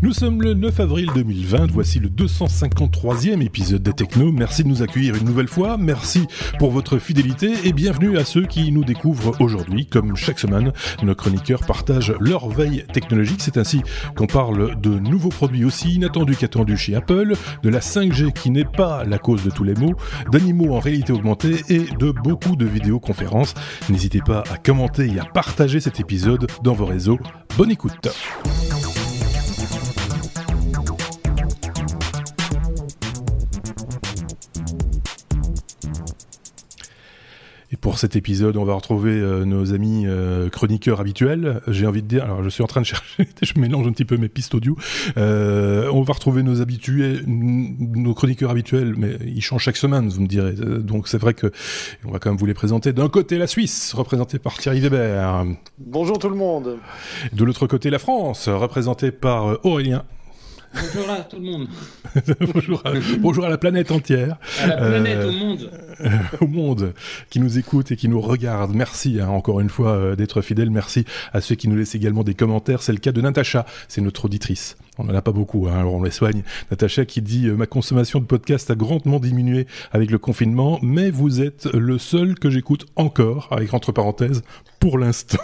Nous sommes le 9 avril 2020, voici le 253e épisode des Techno. Merci de nous accueillir une nouvelle fois, merci pour votre fidélité et bienvenue à ceux qui nous découvrent aujourd'hui. Comme chaque semaine, nos chroniqueurs partagent leur veille technologique. C'est ainsi qu'on parle de nouveaux produits aussi inattendus qu'attendus chez Apple, de la 5G qui n'est pas la cause de tous les maux, d'animaux en réalité augmentée et de beaucoup de vidéoconférences. N'hésitez pas à commenter et à partager cet épisode dans vos réseaux. Bonne écoute. Pour cet épisode, on va retrouver euh, nos amis euh, chroniqueurs habituels. J'ai envie de dire, alors je suis en train de chercher, je mélange un petit peu mes pistes audio. Euh, on va retrouver nos habitués, nos chroniqueurs habituels, mais ils changent chaque semaine, vous me direz. Donc c'est vrai que on va quand même vous les présenter. D'un côté, la Suisse, représentée par Thierry Weber. Bonjour tout le monde. De l'autre côté, la France, représentée par Aurélien. Bonjour à tout le monde. bonjour, à, bonjour, à, la planète entière. À la planète, euh, au monde. au monde qui nous écoute et qui nous regarde. Merci hein, encore une fois euh, d'être fidèle. Merci à ceux qui nous laissent également des commentaires. C'est le cas de Natacha, c'est notre auditrice. On n'en a pas beaucoup, hein, alors on les soigne. Natacha qui dit euh, Ma consommation de podcast a grandement diminué avec le confinement, mais vous êtes le seul que j'écoute encore, avec entre parenthèses, pour l'instant.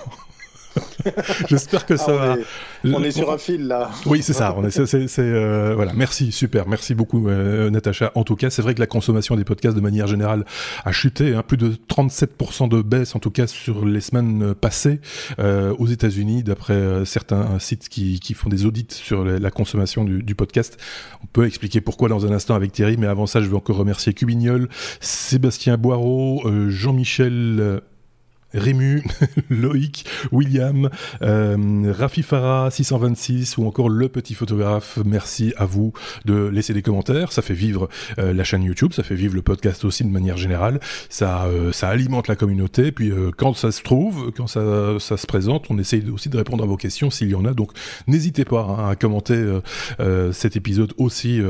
J'espère que ça ah, va. On est sur un fil là. Oui, c'est ça. On est, c'est, c'est, euh, voilà. Merci, super. Merci beaucoup, euh, Natacha. En tout cas, c'est vrai que la consommation des podcasts de manière générale a chuté. Hein, plus de 37% de baisse, en tout cas sur les semaines passées euh, aux États-Unis, d'après euh, certains sites qui, qui, font des audits sur la, la consommation du, du, podcast. On peut expliquer pourquoi dans un instant avec Thierry, mais avant ça, je veux encore remercier Cubignol, Sébastien Boireau, Jean-Michel. Rému, Loïc, William, euh, Rafi Farah 626 ou encore le petit photographe. Merci à vous de laisser des commentaires. Ça fait vivre euh, la chaîne YouTube, ça fait vivre le podcast aussi de manière générale. Ça, euh, alimente la communauté. Puis euh, quand ça se trouve, quand ça, se présente, on essaye aussi de répondre à vos questions s'il y en a. Donc n'hésitez pas hein, à commenter cet épisode aussi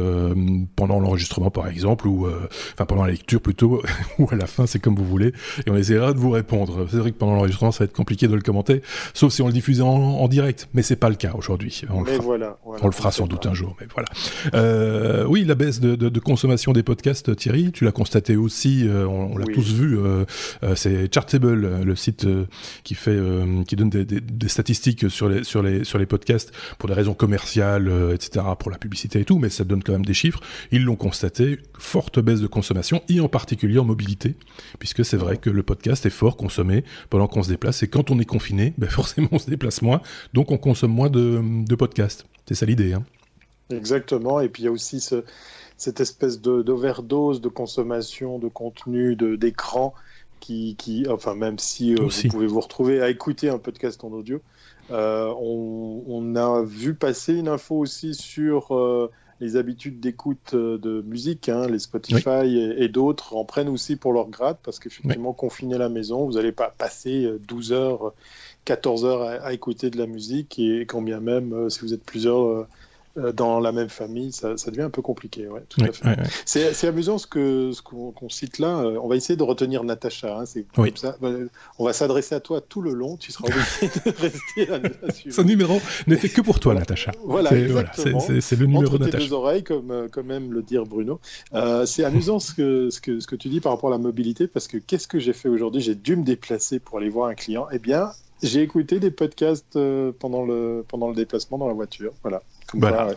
pendant l'enregistrement par exemple ou enfin pendant la lecture plutôt ou à la fin, c'est comme vous voulez. Et on essaiera de vous répondre c'est vrai que pendant l'enregistrement, ça va être compliqué de le commenter, sauf si on le diffusait en, en direct. Mais c'est pas le cas aujourd'hui. On, le fera, voilà, voilà, on le fera sans doute un jour. Mais voilà. Euh, oui, la baisse de, de, de, consommation des podcasts, Thierry, tu l'as constaté aussi. Euh, on, on l'a oui. tous vu. Euh, c'est Chartable, le site qui fait, qui donne des, des, des, statistiques sur les sur les sur les podcasts pour des raisons commerciales, etc., pour la publicité et tout. Mais ça donne quand même des chiffres. Ils l'ont constaté. Forte baisse de consommation et en particulier en mobilité, puisque c'est vrai que le podcast est fort consommé pendant qu'on se déplace. Et quand on est confiné, ben forcément on se déplace moins, donc on consomme moins de, de podcasts. C'est ça l'idée. Hein. Exactement. Et puis il y a aussi ce, cette espèce d'overdose de, de, consommation de contenu, d'écran, qui, qui, enfin même si euh, vous pouvez vous retrouver à écouter un podcast en audio, euh, on, on, a vu passer une info aussi sur euh, les habitudes d'écoute de musique, hein, les Spotify oui. et, et d'autres en prennent aussi pour leur grade parce qu'effectivement, oui. confiné à la maison, vous n'allez pas passer 12 heures, 14 heures à, à, écouter de la musique et quand bien même, euh, si vous êtes plusieurs euh, dans la même famille, ça, ça, devient un peu compliqué. Ouais, tout oui, à fait. Oui, oui. C'est amusant ce qu'on ce qu qu cite là. On va essayer de retenir Natacha. Hein, c'est comme ça. On va s'adresser à toi tout le long. Tu seras obligé de rester à, à Ce numéro n'est fait que pour toi, Natacha. Voilà, c'est voilà, le numéro de Natacha. deux oreilles, comme, comme aime le dire Bruno. Euh, c'est amusant ce que, ce, que, ce que tu dis par rapport à la mobilité, parce que qu'est-ce que j'ai fait aujourd'hui? J'ai dû me déplacer pour aller voir un client. Eh bien, j'ai écouté des podcasts euh, pendant, le, pendant le déplacement dans la voiture. Voilà. Comme voilà.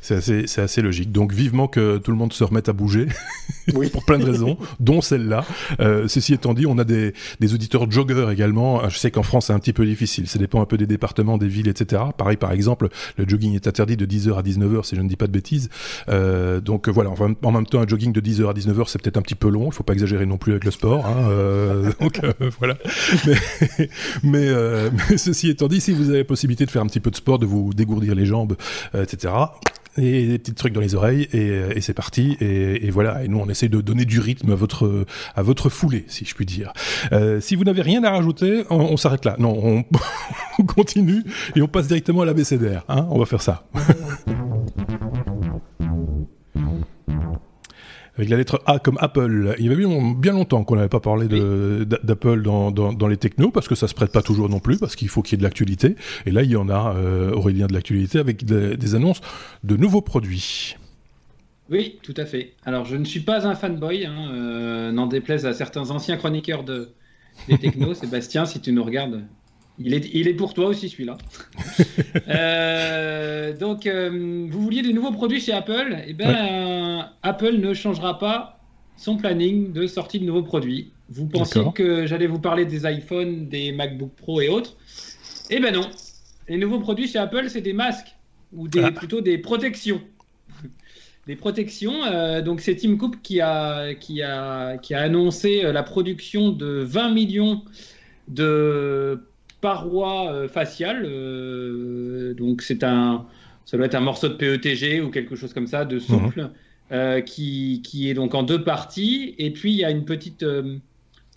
Ça, ouais. C'est assez, assez, logique. Donc vivement que tout le monde se remette à bouger, oui. pour plein de raisons, dont celle-là. Euh, ceci étant dit, on a des, des auditeurs joggeurs également. Je sais qu'en France, c'est un petit peu difficile. Ça dépend un peu des départements, des villes, etc. Pareil, par exemple, le jogging est interdit de 10h à 19h, si je ne dis pas de bêtises. Euh, donc voilà, enfin, en même temps, un jogging de 10h à 19h, c'est peut-être un petit peu long. Il ne faut pas exagérer non plus avec le sport. Hein. Euh, donc voilà. Mais, mais, mais, ceci étant dit, si vous avez la possibilité de faire un petit peu de sport, de vous dégourdir les jambes, etc., et des petits trucs dans les oreilles et, et c'est parti et, voilà. Et nous on essaie de donner du rythme à votre à votre foulée si je puis dire. Euh, si vous n'avez rien à rajouter on, s'arrête là. Non on, on, continue et on passe directement à la BCDR hein. On va faire ça avec la lettre A comme Apple. Il y avait bien longtemps qu'on n'avait pas parlé d'Apple dans, dans, les technos, parce que ça se prête pas toujours non plus, parce qu'il faut qu'il y ait de l'actualité. Et là, il y en a, euh, Aurélien, de l'actualité, avec des, annonces de nouveaux produits. Oui, tout à fait. Alors, je ne suis pas un fanboy, hein, euh, n'en déplaise à certains anciens chroniqueurs de, des technos. Sébastien, si tu nous regardes, il est, il est pour toi aussi celui-là. Euh, donc, euh, vous vouliez des nouveaux produits chez Apple Eh bien, Apple ne changera pas son planning de sortie de nouveaux produits. Vous pensiez que j'allais vous parler des iPhones, des MacBook Pro et autres? Eh ben non. Les nouveaux produits chez Apple, c'est des masques ou des, ah. plutôt des protections. des protections. Euh, donc, c'est Tim Cook qui a, qui, a, qui a annoncé la production de 20 millions de paroi euh, faciale. Euh, donc c'est un, ça doit être un morceau de PETG ou quelque chose comme ça, de souple, mhm. euh, qui, qui, est donc en deux parties. Et puis il y a une petite,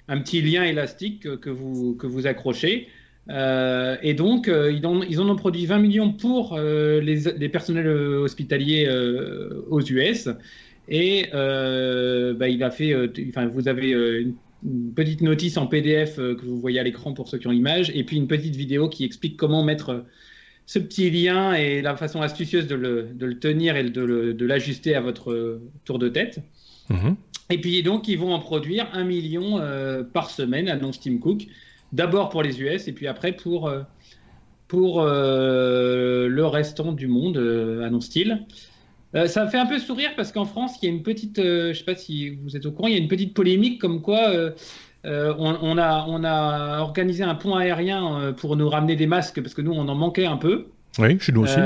un petit lien élastique que, vous, que vous accrochez. et donc, ils, ont, ils en ont produit 20 millions pour les, les, personnels hospitaliers aux US. Et bah, il a fait, enfin, vous avez une une petite notice en PDF euh, que vous voyez à l'écran pour ceux qui ont l'image, et puis une petite vidéo qui explique comment mettre euh, ce petit lien et la façon astucieuse de le, de le tenir et de l'ajuster à votre euh, tour de tête. Mhm. Et puis donc, ils vont en produire un million par semaine, annonce Tim Cook. D'abord pour les US et puis après pour, pour le restant du monde, annonce-t-il. Euh, ça me fait un peu sourire parce qu'en France, il y a une petite, euh, je ne sais pas si vous êtes au courant, il y a une petite polémique comme quoi euh, on, a, on a organisé un pont aérien pour nous ramener des masques parce que nous, on en manquait un peu. Oui, chez nous aussi.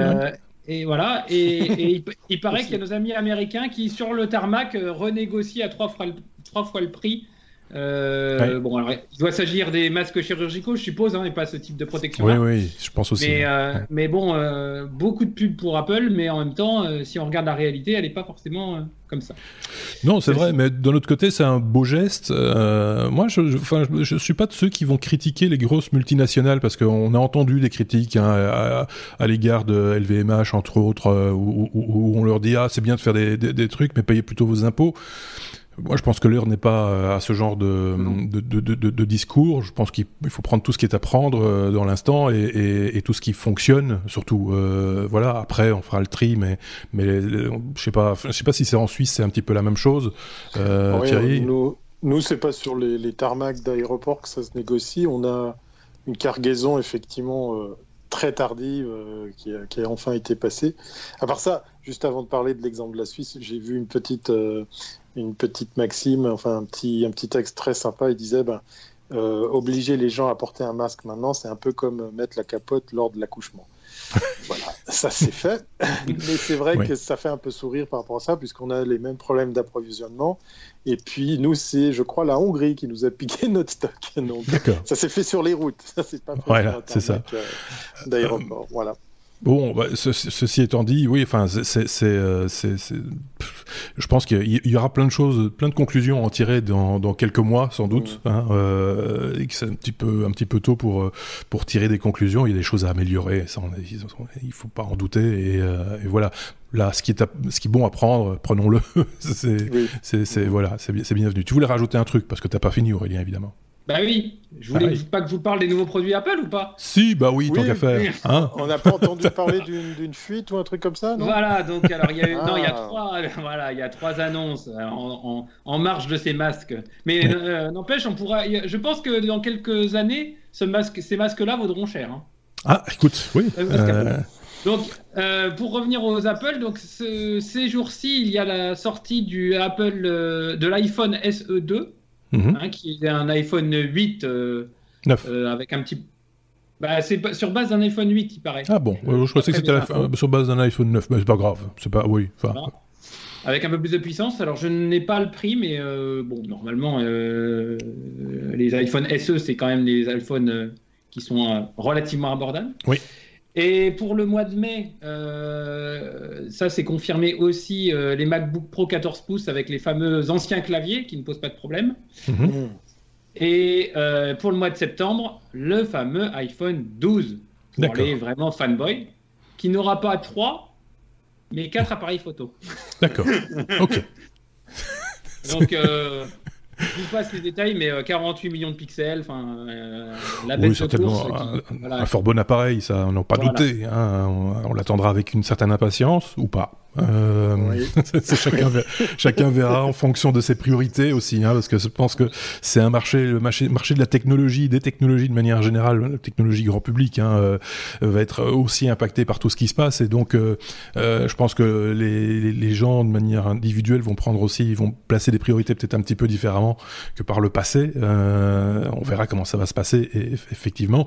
Et voilà, et, il, paraît qu'il y a nos amis américains qui, sur le tarmac, renégocient à trois fois trois fois le prix euh, bon, alors, il doit s'agir des masques chirurgicaux, je suppose, hein, et pas ce type de protection. Oui, oui, je pense aussi. Mais, euh, mais bon, euh, beaucoup de pubs pour Apple, mais en même temps, si on regarde la réalité, elle n'est pas forcément comme ça. Non, c'est vrai, mais d'un autre côté, c'est un beau geste. moi, je, je, suis pas de ceux qui vont critiquer les grosses multinationales, parce qu'on a entendu des critiques hein, à, l'égard de LVMH, entre autres, où, on leur dit ah c'est bien de faire des, des, des trucs, mais payez plutôt vos impôts. Moi, je pense que l'heure n'est pas euh, à ce genre de, de, de, de, discours. Je pense qu'il faut prendre tout ce qui est à prendre euh, dans l'instant et, et, et, tout ce qui fonctionne, surtout. Euh, voilà. Après, on fera le tri, mais mais je sais pas. Je sais pas si c'est en Suisse, c'est un petit peu la même chose. Euh, Thierry. Nous, nous c'est pas sur les, les tarmacs d'aéroport que ça se négocie. On a une cargaison effectivement très tardive qui, a, qui, a, enfin été passée. À part ça, juste avant de parler de l'exemple de la Suisse, j'ai vu une petite, une petite maxime, enfin un petit, un petit texte très sympa. Il disait ben, euh, obliger les gens à porter un masque maintenant, c'est un peu comme mettre la capote lors de l'accouchement. voilà, ça c'est fait. Mais c'est vrai que ça fait un peu sourire par rapport à ça, puisqu'on a les mêmes problèmes d'approvisionnement. Et puis, nous, c'est, je crois, la Hongrie qui nous a piqué notre stock. Donc, ça s'est fait sur les routes. Ça, c'est pas voilà, c'est ça. Euh, d'aéroport. Voilà. Bon, bah, ceci étant dit, oui, enfin, c'est, euh, je pense qu'il y aura plein de choses, plein de conclusions à en tirer dans, dans quelques mois, sans doute, hein, euh, et que c'est un petit peu, un petit peu tôt pour euh, pour tirer des conclusions. Il y a des choses à améliorer, ça, il faut pas en douter. Et, euh, et voilà, là, ce qui est, ce qui est bon à prendre, prenons-le. c'est, c'est, voilà, c'est, bienvenu. Tu voulais rajouter un truc parce que t'as pas fini, Aurélien, évidemment. Bah oui, je voulais pas que je vous parle des nouveaux produits Apple ou pas Si, bah oui, tant qu'à faire. Hein on n'a pas entendu parler d'une fuite ou un truc comme ça, non? Voilà, donc alors il y a, non, il y a ah. trois, voilà, il y a trois annonces euh, en, en, marge de ces masques. Mais euh, n'empêche, on pourra. Je pense que dans quelques années, ce masque, ces masques-là vaudront cher. Hein. Ah, écoute, oui. Euh, donc, pour revenir aux Apple, donc ces jours-ci, il y a la sortie du Apple de l'iPhone SE2 Hein, qui est un iPhone 8 euh, euh, avec un petit. Bah, c'est sur base d'un iPhone 8, il paraît. Ah bon, je pensais que c'était sur base d'un iPhone 9, mais c'est pas grave. C'est pas, oui. Avec un peu plus de puissance. Alors, je n'ai pas le prix, mais euh, bon, normalement, les iPhone SE, c'est quand même des iPhones qui sont relativement abordables. Oui. Et pour le mois de mai, euh, ça c'est confirmé aussi, euh, les MacBook Pro 14 pouces avec les fameux anciens claviers qui ne posent pas de problème. Mhm. Mm. Et euh, pour le mois de septembre, le fameux iPhone 12 pour les vraiment fanboy, qui n'aura pas 3, mais 4 appareils photo. D'accord. ok. Donc, euh, je vous passe les détails, mais 48 millions de pixels, enfin, la bête oui, certainement un, fort bon appareil, ça, on n'a pas douté. Hein, on l'attendra avec une certaine impatience ou pas. Euh, chacun, chacun, verra en fonction de ses priorités aussi, hein, parce que je pense que c'est un marché, le marché, marché de la technologie, des technologies de manière générale, la technologie grand public, hein, euh, va être aussi impacté par tout ce qui se passe, et donc euh, euh je pense que les, les, gens de manière individuelle vont prendre aussi, ils vont placer des priorités peut-être un petit peu différemment que par le passé. On verra comment ça va se passer, et, effectivement.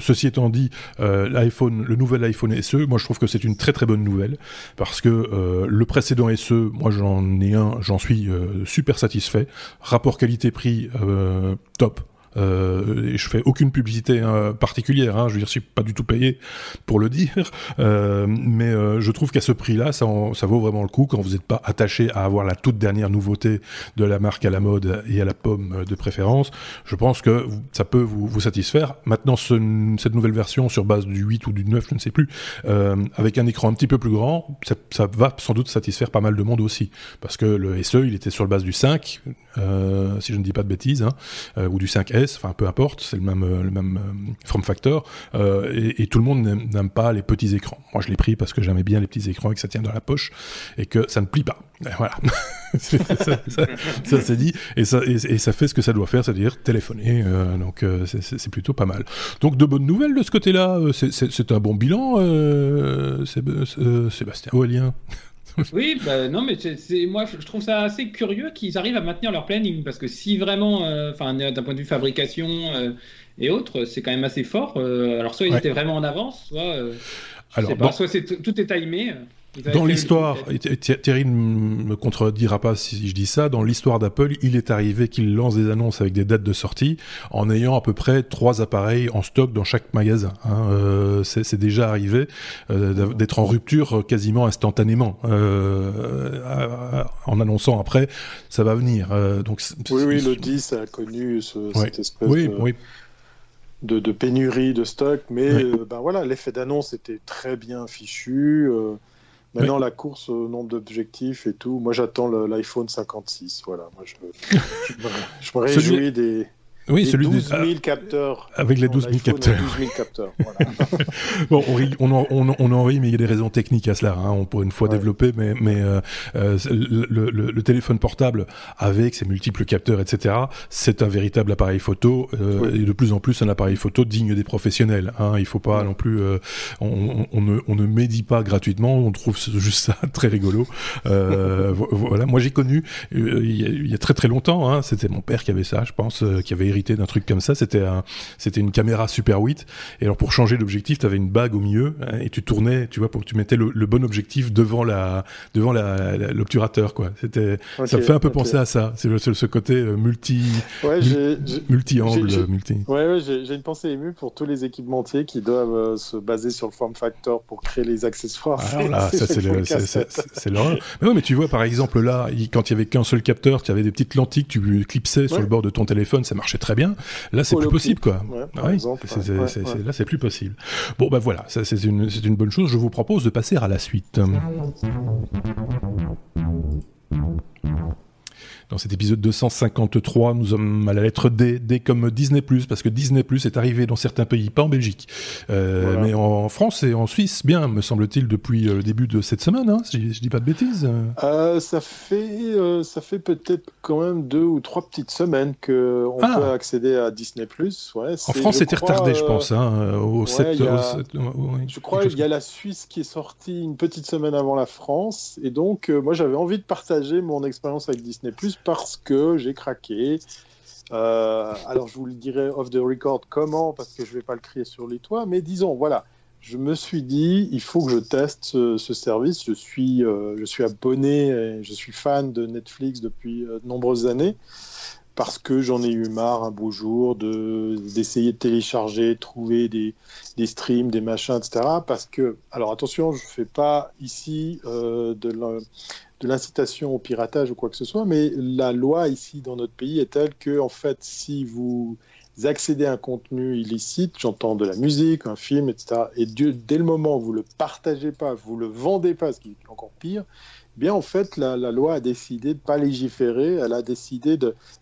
ceci étant dit, l'iPhone, le nouvel iPhone SE, moi je trouve que c'est une très très bonne nouvelle parce que euh, le précédent SE, moi j'en ai un, j'en suis euh, super satisfait. Rapport qualité-prix euh, top. Euh, et je fais aucune publicité hein, particulière, hein, je veux dire, je suis pas du tout payé pour le dire, euh, mais euh, je trouve qu'à ce prix-là, ça, ça vaut vraiment le coup quand vous n'êtes pas attaché à avoir la toute dernière nouveauté de la marque à la mode et à la pomme de préférence. Je pense que ça peut vous, vous satisfaire. Maintenant, ce, cette nouvelle version sur base du 8 ou du 9, je ne sais plus, euh, avec un écran un petit peu plus grand, ça, ça, va sans doute satisfaire pas mal de monde aussi, parce que le SE, il était sur base du 5, euh, si je ne dis pas de bêtises, hein, euh, ou du 5S, enfin peu importe, c'est le même, euh, le même form factor, et, et, tout le monde n'aime pas les petits écrans. Moi je l'ai pris parce que j'aimais bien les petits écrans et que ça tient dans la poche, et que ça ne plie pas. voilà, ça, ça, c'est dit, et ça, et, ça fait ce que ça doit faire, c'est-à-dire téléphoner, donc c'est plutôt pas mal. Donc de bonnes nouvelles de ce côté-là, c'est un bon bilan, Sébastien Aurélien? oui, bah, non, mais c'est, moi je trouve ça assez curieux qu'ils arrivent à maintenir leur planning parce que si vraiment, euh, d'un point de vue fabrication euh, et autres, c'est quand même assez fort. Euh, alors soit ils étaient vraiment en avance, soit, alors, soit tout est timé. Dans l'histoire, Thierry ne me contredira pas si je dis ça, dans l'histoire d'Apple, il est arrivé qu'il lance des annonces avec des dates de sortie en ayant à peu près trois appareils en stock dans chaque magasin. Hein. Euh, c'est déjà arrivé euh, d'être en rupture quasiment instantanément, euh, en annonçant après, ça va venir. donc, oui, oui, le 10 a connu ce, cette espèce de... De, pénurie de stock, mais ben voilà, l'effet d'annonce était très bien fichu. Maintenant, la course au nombre d'objectifs et tout, moi j'attends l'iPhone 56. Voilà, moi je, je, me, réjouis des, oui, celui 12 000 capteurs. Avec les 12 000 capteurs. 12 000 capteurs bon, on, en, on, on, en rit, mais il y a des raisons techniques à cela. Hein. On pourrait une fois développer, mais, mais euh, euh le, le, le, téléphone portable avec ses multiples capteurs, etc., c'est un véritable appareil photo euh, et de plus en plus un appareil photo digne des professionnels. Hein. Il faut pas non plus, euh, on, on, ne, on ne médit pas gratuitement. On trouve juste ça très rigolo. Euh, voilà, moi j'ai connu il y, a, il y, a, très très longtemps. Hein, C'était mon père qui avait ça, je pense, qui avait d'un truc comme ça. C'était un, c'était une caméra Super 8. Et alors pour changer l'objectif, tu avais une bague au milieu hein, et tu tournais, tu vois, pour que tu mettais le, bon objectif devant la, devant l'obturateur, quoi. C'était, ça me fait un peu penser à ça. C'est ce côté euh, multi, multi angle, multi. Ouais, ouais j'ai une pensée émue pour tous les équipementiers qui doivent euh, se baser sur le form factor pour créer les accessoires. Alors là, ça c'est l'horreur. Mais ouais, mais tu vois, par exemple là, quand il y avait qu'un seul capteur, tu avais des petites lentilles que tu clipsais sur le bord de ton téléphone, ça marchait très bien. Là, c'est plus possible, quoi. là, c'est plus possible. Bon, ben voilà, c'est une, une bonne chose. Je vous propose de passer à la suite. Dans cet épisode 253, nous sommes à la lettre D, D comme Disney+, parce que Disney+, est arrivé dans certains pays, pas en Belgique, euh, mais en France et en Suisse, bien, me semble-t-il, depuis euh, le début de cette semaine, hein, si je, dis pas de bêtises. Euh, ça fait, ça fait peut-être quand même deux ou trois petites semaines qu'on ah. peut accéder à Disney+. Ouais, en France, c'était retardé, je pense, hein, au 7... je crois qu'il y a la Suisse qui est sortie une petite semaine avant la France, et donc moi j'avais envie de partager mon expérience avec Disney+, parce que j'ai craqué. Euh, alors je vous le dirai off the record comment, parce que je ne vais pas le crier sur les toits, mais disons, voilà, je me suis dit, il faut que je teste ce, service. Je suis, euh, je suis abonné, je suis fan de Netflix depuis euh, de nombreuses années, parce que j'en ai eu marre un beau jour d'essayer de, télécharger, trouver des, des, streams, des machins, etc. Parce que, alors attention, je ne fais pas ici de de l'incitation au piratage ou quoi que ce soit, mais la loi ici dans notre pays est telle que, en fait, si vous accédez à un contenu illicite, j'entends de la musique, un film, etc., et dès le moment où vous le partagez pas, vous le vendez pas, ce qui est encore pire, bien en fait la, loi a décidé de pas légiférer, elle a décidé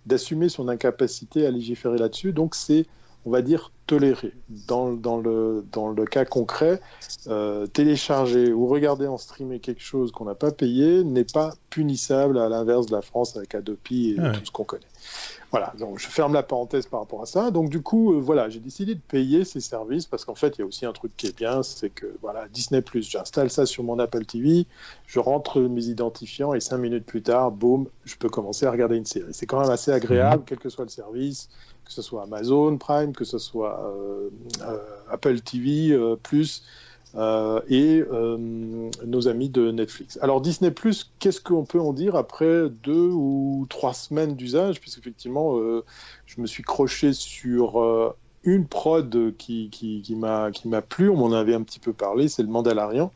d'assumer son incapacité à légiférer là-dessus, donc c'est on va dire toléré. Dans, dans, le, dans le cas concret, euh, télécharger ou regarder en streamer quelque chose qu'on n'a pas payé n'est pas punissable à l'inverse de la France avec Adopi et ah tout ce qu'on connaît. Voilà, donc je ferme la parenthèse par rapport à ça. Donc du coup, euh, voilà, j'ai décidé de payer ces services parce qu'en fait, il y a aussi un truc qui est bien, c'est que voilà, Disney j'installe ça sur mon Apple TV, je rentre mes identifiants et cinq minutes plus tard, boum, je peux commencer à regarder une série. C'est quand même assez agréable, mmh. quel que soit le service, que ce soit Amazon Prime, que ce soit euh, euh, Apple TV plus. Euh, et euh, nos amis de Netflix. Alors Disney Plus, qu'est-ce qu'on peut en dire après deux ou trois semaines d'usage, puisqu'effectivement, euh, je me suis croché sur une prod qui, qui, qui m'a plu, on m'en avait un petit peu parlé, c'est le Mandalorian.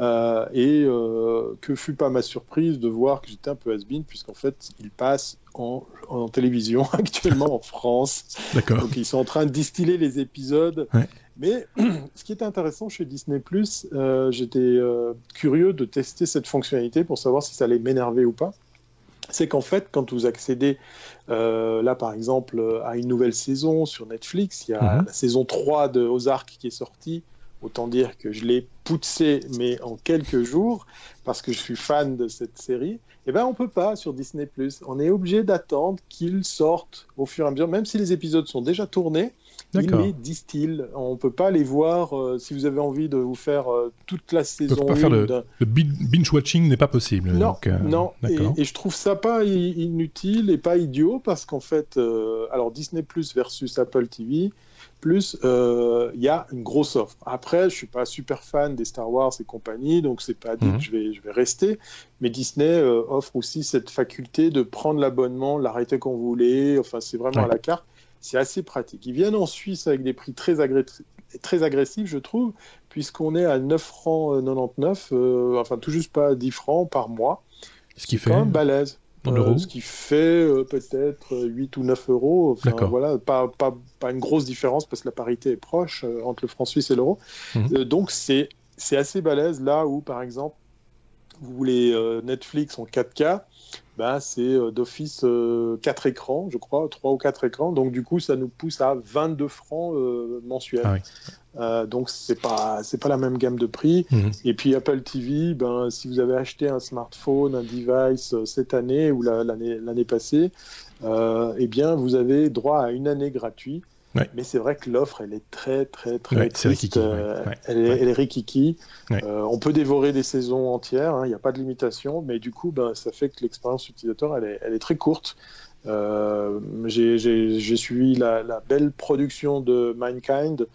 Euh, et euh, que fut pas ma surprise de voir que j'étais un peu has-been, puisqu'en fait, il passe en, en, télévision actuellement en France. D'accord. Donc, ils sont en train de distiller les épisodes. Mais ce qui est intéressant chez Disney, euh, j'étais euh, curieux de tester cette fonctionnalité pour savoir si ça allait m'énerver ou pas. C'est qu'en fait, quand vous accédez euh, là, par exemple, à une nouvelle saison sur Netflix, il y a mhm. la saison 3 de Ozark qui est sortie. Autant dire que je l'ai poussé, mais en quelques jours, parce que je suis fan de cette série. Eh ben, on peut pas sur Disney+. On est obligé d'attendre qu'ils sortent au fur et à mesure, même si les épisodes sont déjà tournés. Ils les distillent. On peut pas les voir. Euh, si vous avez envie de vous faire euh, toute la saison. Pas faire le, binge watching n'est pas possible. Non, euh, non. Et, je trouve ça pas inutile et pas idiot parce qu'en fait, alors Disney Plus versus Apple TV, plus il y a une grosse offre. Après, je suis pas super fan des Star Wars et compagnie, donc c'est pas dit que mhm. je vais, je vais rester. Mais Disney offre aussi cette faculté de prendre l'abonnement, l'arrêter quand vous voulez. Enfin, c'est vraiment à la carte. C'est assez pratique. Ils viennent en Suisse avec des prix très, très agressifs, je trouve, puisqu'on est à 9 francs 99, euh, euh, enfin tout juste pas 10 francs par mois. Ce qui fait quand même balèze. Euh, ce qui fait peut-être 8 ou 9 euros. Enfin, voilà, pas, pas, pas, une grosse différence parce que la parité est proche entre le franc suisse et l'euro. Mhm. donc c'est assez balèze là où, par exemple, vous voulez Netflix en 4K, ben, c'est euh, d'office 4 euh, écrans, je crois, 3 ou 4 écrans. Donc, du coup, ça nous pousse à 22 francs euh, mensuels. Ah donc, c'est pas, c'est pas la même gamme de prix. Mhm. Et puis, Apple TV, ben, si vous avez acheté un smartphone, un device cette année ou l'année, l'année passée, eh bien, vous avez droit à une année gratuite. Mais c'est vrai que l'offre, elle est très, très, très triste. Euh, elle, est, elle, est, rikiki. Euh, on peut dévorer des saisons entières, hein, il n'y a pas de limitation, mais du coup, ben, ça fait que l'expérience utilisateur, elle est, elle est très courte. Euh, j'ai suivi la, belle production de Mindkind,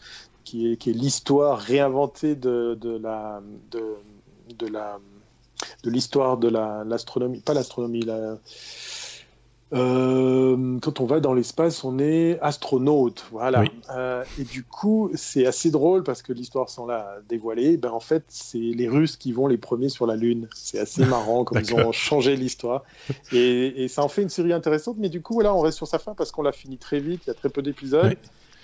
qui est, qui est l'histoire réinventée de, de, la, de, de la de l'histoire de l'astronomie, pas l'astronomie, la, euh, quand on va dans l'espace, on est astronaute, voilà. Euh, et du coup, c'est assez drôle parce que l'histoire sans la dévoiler, ben en fait, c'est les Russes qui vont les premiers sur la Lune. C'est assez marrant comme ils ont changé l'histoire. Et, ça en fait une série intéressante. Mais du coup, voilà, on reste sur sa fin parce qu'on l'a fini très vite. Il y a très peu d'épisodes.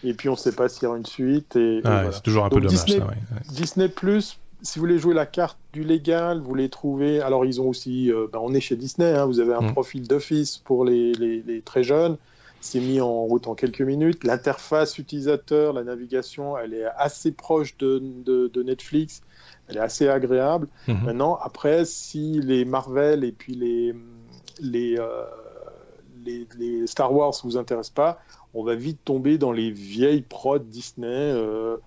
Et puis, on ne sait pas s'il y aura une suite. Et, ah C'est toujours un peu dommage, Disney, ça, Disney Plus si vous voulez jouer la carte du légal, vous les trouvez. Alors, ils ont aussi. Euh, ben, on est chez Disney, hein, vous avez un mm. profil d'office pour les, les, très jeunes. C'est mis en route en quelques minutes. L'interface utilisateur, la navigation, elle est assez proche de, de, Netflix. Elle est assez agréable. Mm-hmm. Maintenant, après, si les Marvel et puis les, les, euh, les, les, Star Wars ne vous intéressent pas, on va vite tomber dans les vieilles prods Disney. Euh,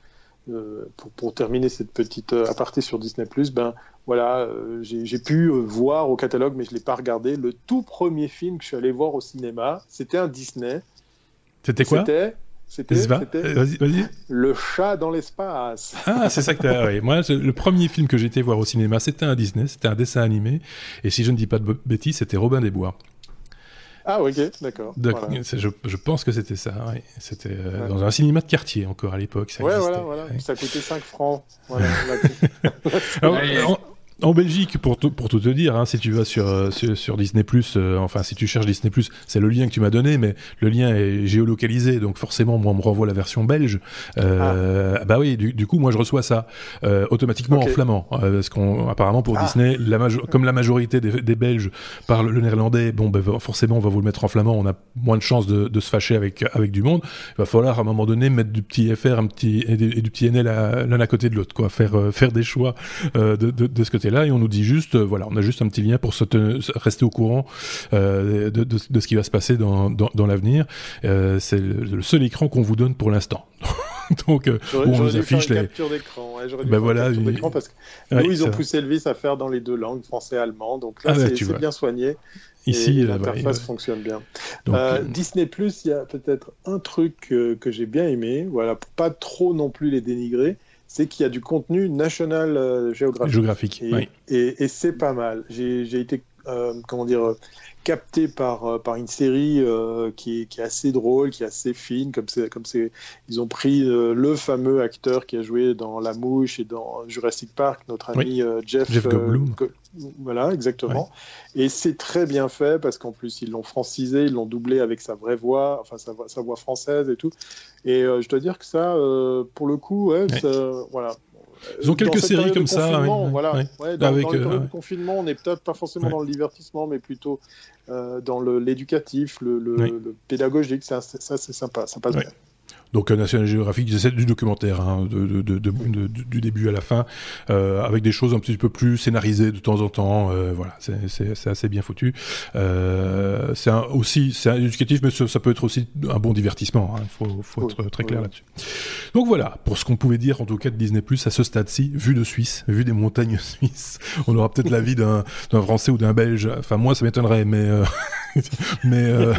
euh, pour, pour, terminer cette petite euh, aparté sur Disney+, ben voilà, euh, j'ai pu voir au catalogue, mais je l'ai pas regardé. Le tout premier film que je suis allé voir au cinéma, c'était un Disney. C'était quoi? C'était Le chat dans l'espace. Ah, c'est ça que as... oui. Moi, le premier film que j'ai été voir au cinéma, c'était un Disney, c'était un dessin animé. Et si je ne dis pas de bêtises, c'était Robin des Bois. Ah, ok, d'accord. Je, pense que c'était ça. C'était euh, dans un cinéma de quartier encore à l'époque. Ça ouais, voilà, voilà. Ça coûtait 5 francs. Voilà, En Belgique, pour, pour tout te dire, hein, si tu vas sur, euh, sur, Disney+, euh, enfin si tu cherches Disney+, c'est le lien que tu m'as donné, mais le lien est géolocalisé, donc forcément, moi, on me renvoie la version belge. Euh, ah. Bah oui, du, coup, moi, je reçois ça automatiquement en flamand, parce qu'on apparemment pour ah. Disney, la comme la majorité des, Belges parlent le néerlandais, bon, bah, forcément, on va vous le mettre en flamand, on a moins de chances de, se fâcher avec, avec du monde. Il va falloir à un moment donné mettre du petit FR un petit, et, du, petit NL l'un à, côté de l'autre, quoi, faire, faire des choix de, de, de ce côté là et on nous dit juste, euh, voilà, on a juste un petit lien pour se rester au courant euh, de, de, ce qui va se passer dans, dans, l'avenir. Euh, c'est le, seul écran qu'on vous donne pour l'instant. Donc, on nous affiche les. capture d'écran. ben voilà, d'écran parce que nous, ils ont poussé le vice à faire dans les deux langues, français et allemand. Donc là, ah c'est bien soigné. Ici, l'interface fonctionne bien. Disney Plus, il y a peut-être un truc que j'ai bien aimé, voilà, pour pas trop non plus les dénigrer c'est qu'il y a du contenu national euh, géographique. Géographique, et, oui. Et, c'est pas mal. J'ai été, euh, comment dire, capté par, euh, par une série qui, est, qui, est, assez drôle, qui est assez fine, comme c'est, comme c'est, ils ont pris le fameux acteur qui a joué dans La Mouche et dans Jurassic Park, notre ami Jeff, Jeff Goldblum. Voilà, exactement. Et c'est très bien fait parce qu'en plus, ils l'ont francisé, ils l'ont doublé avec sa vraie voix, enfin sa, sa voix française et tout. Et euh, je dois dire que ça, euh, pour le coup, ouais, voilà. Ils ont quelques séries comme ça. Voilà. dans, avec, dans le confinement, on n'est peut-être pas forcément dans le divertissement, mais plutôt euh, dans l'éducatif, le, le, le, pédagogique. Ça, ça c'est sympa, ça passe bien. Donc National Geographic, c'est du documentaire, hein, de, de, de, du début à la fin, euh, avec des choses un petit peu plus scénarisées de temps en temps. Euh, voilà, c'est assez bien foutu. Euh, c'est aussi c'est éducatif, mais ça, peut être aussi un bon divertissement. Il hein, faut, faut être très clair là-dessus. Donc voilà, pour ce qu'on pouvait dire en tout cas de Disney Plus à ce stade-ci, vu de Suisse, vu des montagnes suisses, on aura peut-être l'avis d'un Français ou d'un Belge. Enfin moi, ça m'étonnerait, mais euh, mais euh,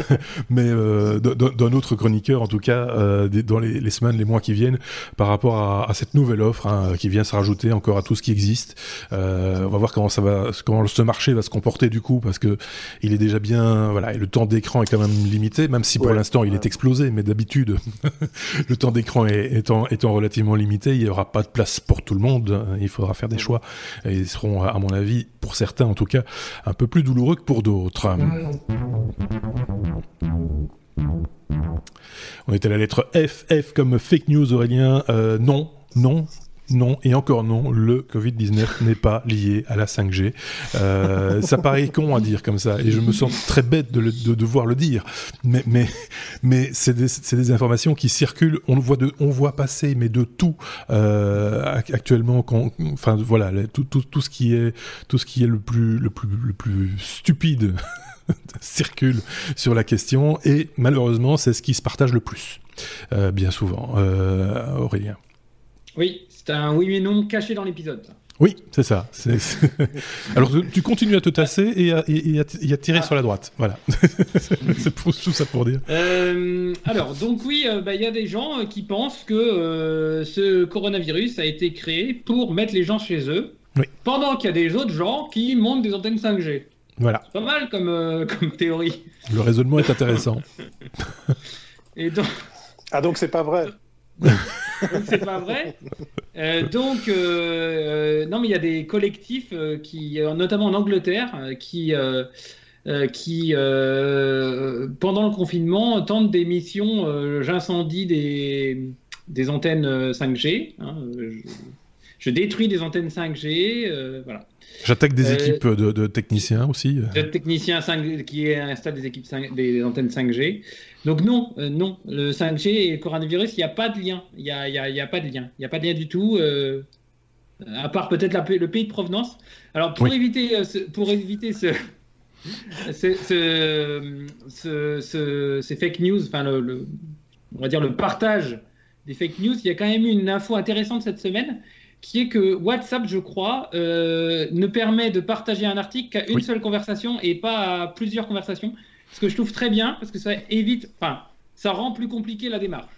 mais euh, d'un autre chroniqueur en tout cas euh, dans les, les, semaines, les mois qui viennent par rapport à, à cette nouvelle offre hein, qui vient se rajouter encore à tout ce qui existe. on va voir comment ça va, comment ce marché va se comporter du coup parce que il est déjà bien, voilà, et le temps d'écran est quand même limité, même si pour l'instant il est explosé, mais d'habitude le temps d'écran étant, étant relativement limité, il y aura pas de place pour tout le monde. Il faudra faire des choix et ils seront, à mon avis, pour certains en tout cas, un peu plus douloureux que pour d'autres. On était à la lettre F, F comme fake news, Aurélien. Euh, non, non, non, et encore non, le Covid-19 n'est pas lié à la 5G. Euh, ça paraît con à dire comme ça, et je me sens très bête de, devoir le dire. Mais, mais, mais c'est des, informations qui circulent, on voit, de, on voit passer, mais de tout euh, actuellement. enfin voilà, tout, tout, tout, ce qui est, tout ce qui est le plus, le plus, le plus stupide circule sur la question, et malheureusement, c'est ce qui se partage le plus, euh, bien souvent. Aurélien. Oui, c'est un oui mais non caché dans l'épisode. Oui, c'est ça. Alors tu continues à te tasser et à, tirer sur la droite. Voilà. c'est tout ça pour dire. Euh, alors, donc oui, euh, bah, il y a des gens euh, qui pensent que ce coronavirus a été créé pour mettre les gens chez eux. Pendant qu'il y a des autres gens qui montent des antennes 5G. Voilà. Pas mal comme, comme théorie. Le raisonnement est intéressant. et donc... Ah donc c'est pas vrai c'est pas vrai. Euh, donc, euh, euh, non, mais il y a des collectifs qui, notamment en Angleterre, qui, qui pendant le confinement, tentent des missions. J'incendie des, des antennes 5G. Hein, je, détruis des antennes 5G. voilà. J'attaque des équipes de, techniciens aussi. De techniciens 5, qui installent des équipes des antennes 5G. Donc non, euh, non, le 5G et le coronavirus, il n'y a pas de lien. Il n'y a, y a, y a, pas de lien. Il n'y a pas de lien du tout, euh, à part peut-être le pays de provenance. Alors pour éviter, euh, ce, pour éviter ce, ce, ces fake news, enfin le, on va dire le partage des fake news, il y a quand même eu une info intéressante cette semaine qui est que WhatsApp, je crois, ne permet de partager un article qu'à une seule conversation et pas à plusieurs conversations. Ce que je trouve très bien, parce que ça évite, enfin, ça rend plus compliqué la démarche.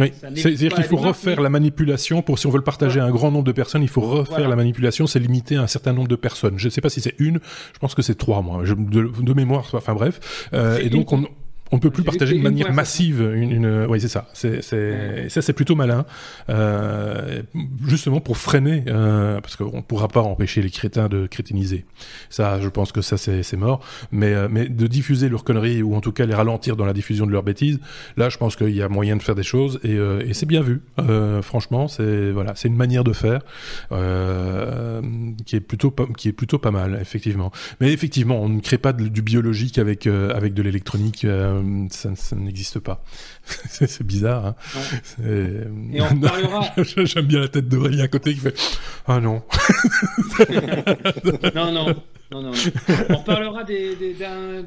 Oui, c'est-à-dire qu'il faut refaire la manipulation pour si on veut le partager à un grand nombre de personnes, il faut refaire la manipulation, c'est limité à un certain nombre de personnes. Je ne sais pas si c'est une, je pense que c'est trois, moi, de, mémoire, enfin bref. Euh, et donc on, on ne peut plus partager de manière massive une, oui c'est ça. C'est ça c'est plutôt malin. Euh, justement pour freiner euh, parce qu'on pourra pas empêcher les crétins de crétiniser. Ça je pense que ça c'est mort. Mais euh, mais de diffuser leurs conneries ou en tout cas les ralentir dans la diffusion de leurs bêtises là je pense qu'il y a moyen de faire des choses et, et c'est bien vu. Franchement c'est voilà c'est une manière de faire qui est plutôt pas, qui est plutôt pas mal effectivement. Mais effectivement on ne crée pas du biologique avec avec de l'électronique ça, n'existe pas. c'est bizarre. Hein. Et on parlera. J'aime bien la tête d'Aurélie à côté qui fait Ah non. non, non. Non, non, On parlera d'un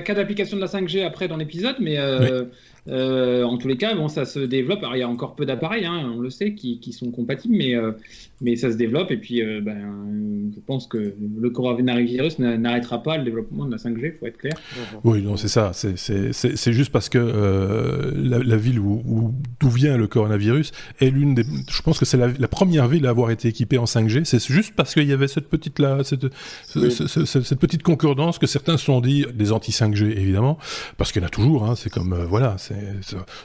cas d'application de la 5G après dans l'épisode, mais euh, euh, en tous les cas, bon, ça se développe. Alors, il y a encore peu d'appareils, hein, on le sait, qui, qui sont compatibles, mais, euh, mais ça se développe. Et puis, euh, ben, je pense que le coronavirus n'arrêtera pas le développement de la 5G, il faut être clair. Oui, non, c'est ça. C'est juste parce que la, la, ville où, d'où vient le coronavirus est l'une des. Je pense que c'est la, la, première ville à avoir été équipée en 5G. C'est juste parce qu'il y avait cette petite, là, cette, cette, petite concordance que certains se sont dit, des anti-5G évidemment, parce qu'il y en a toujours. Hein, c'est comme, voilà, c'est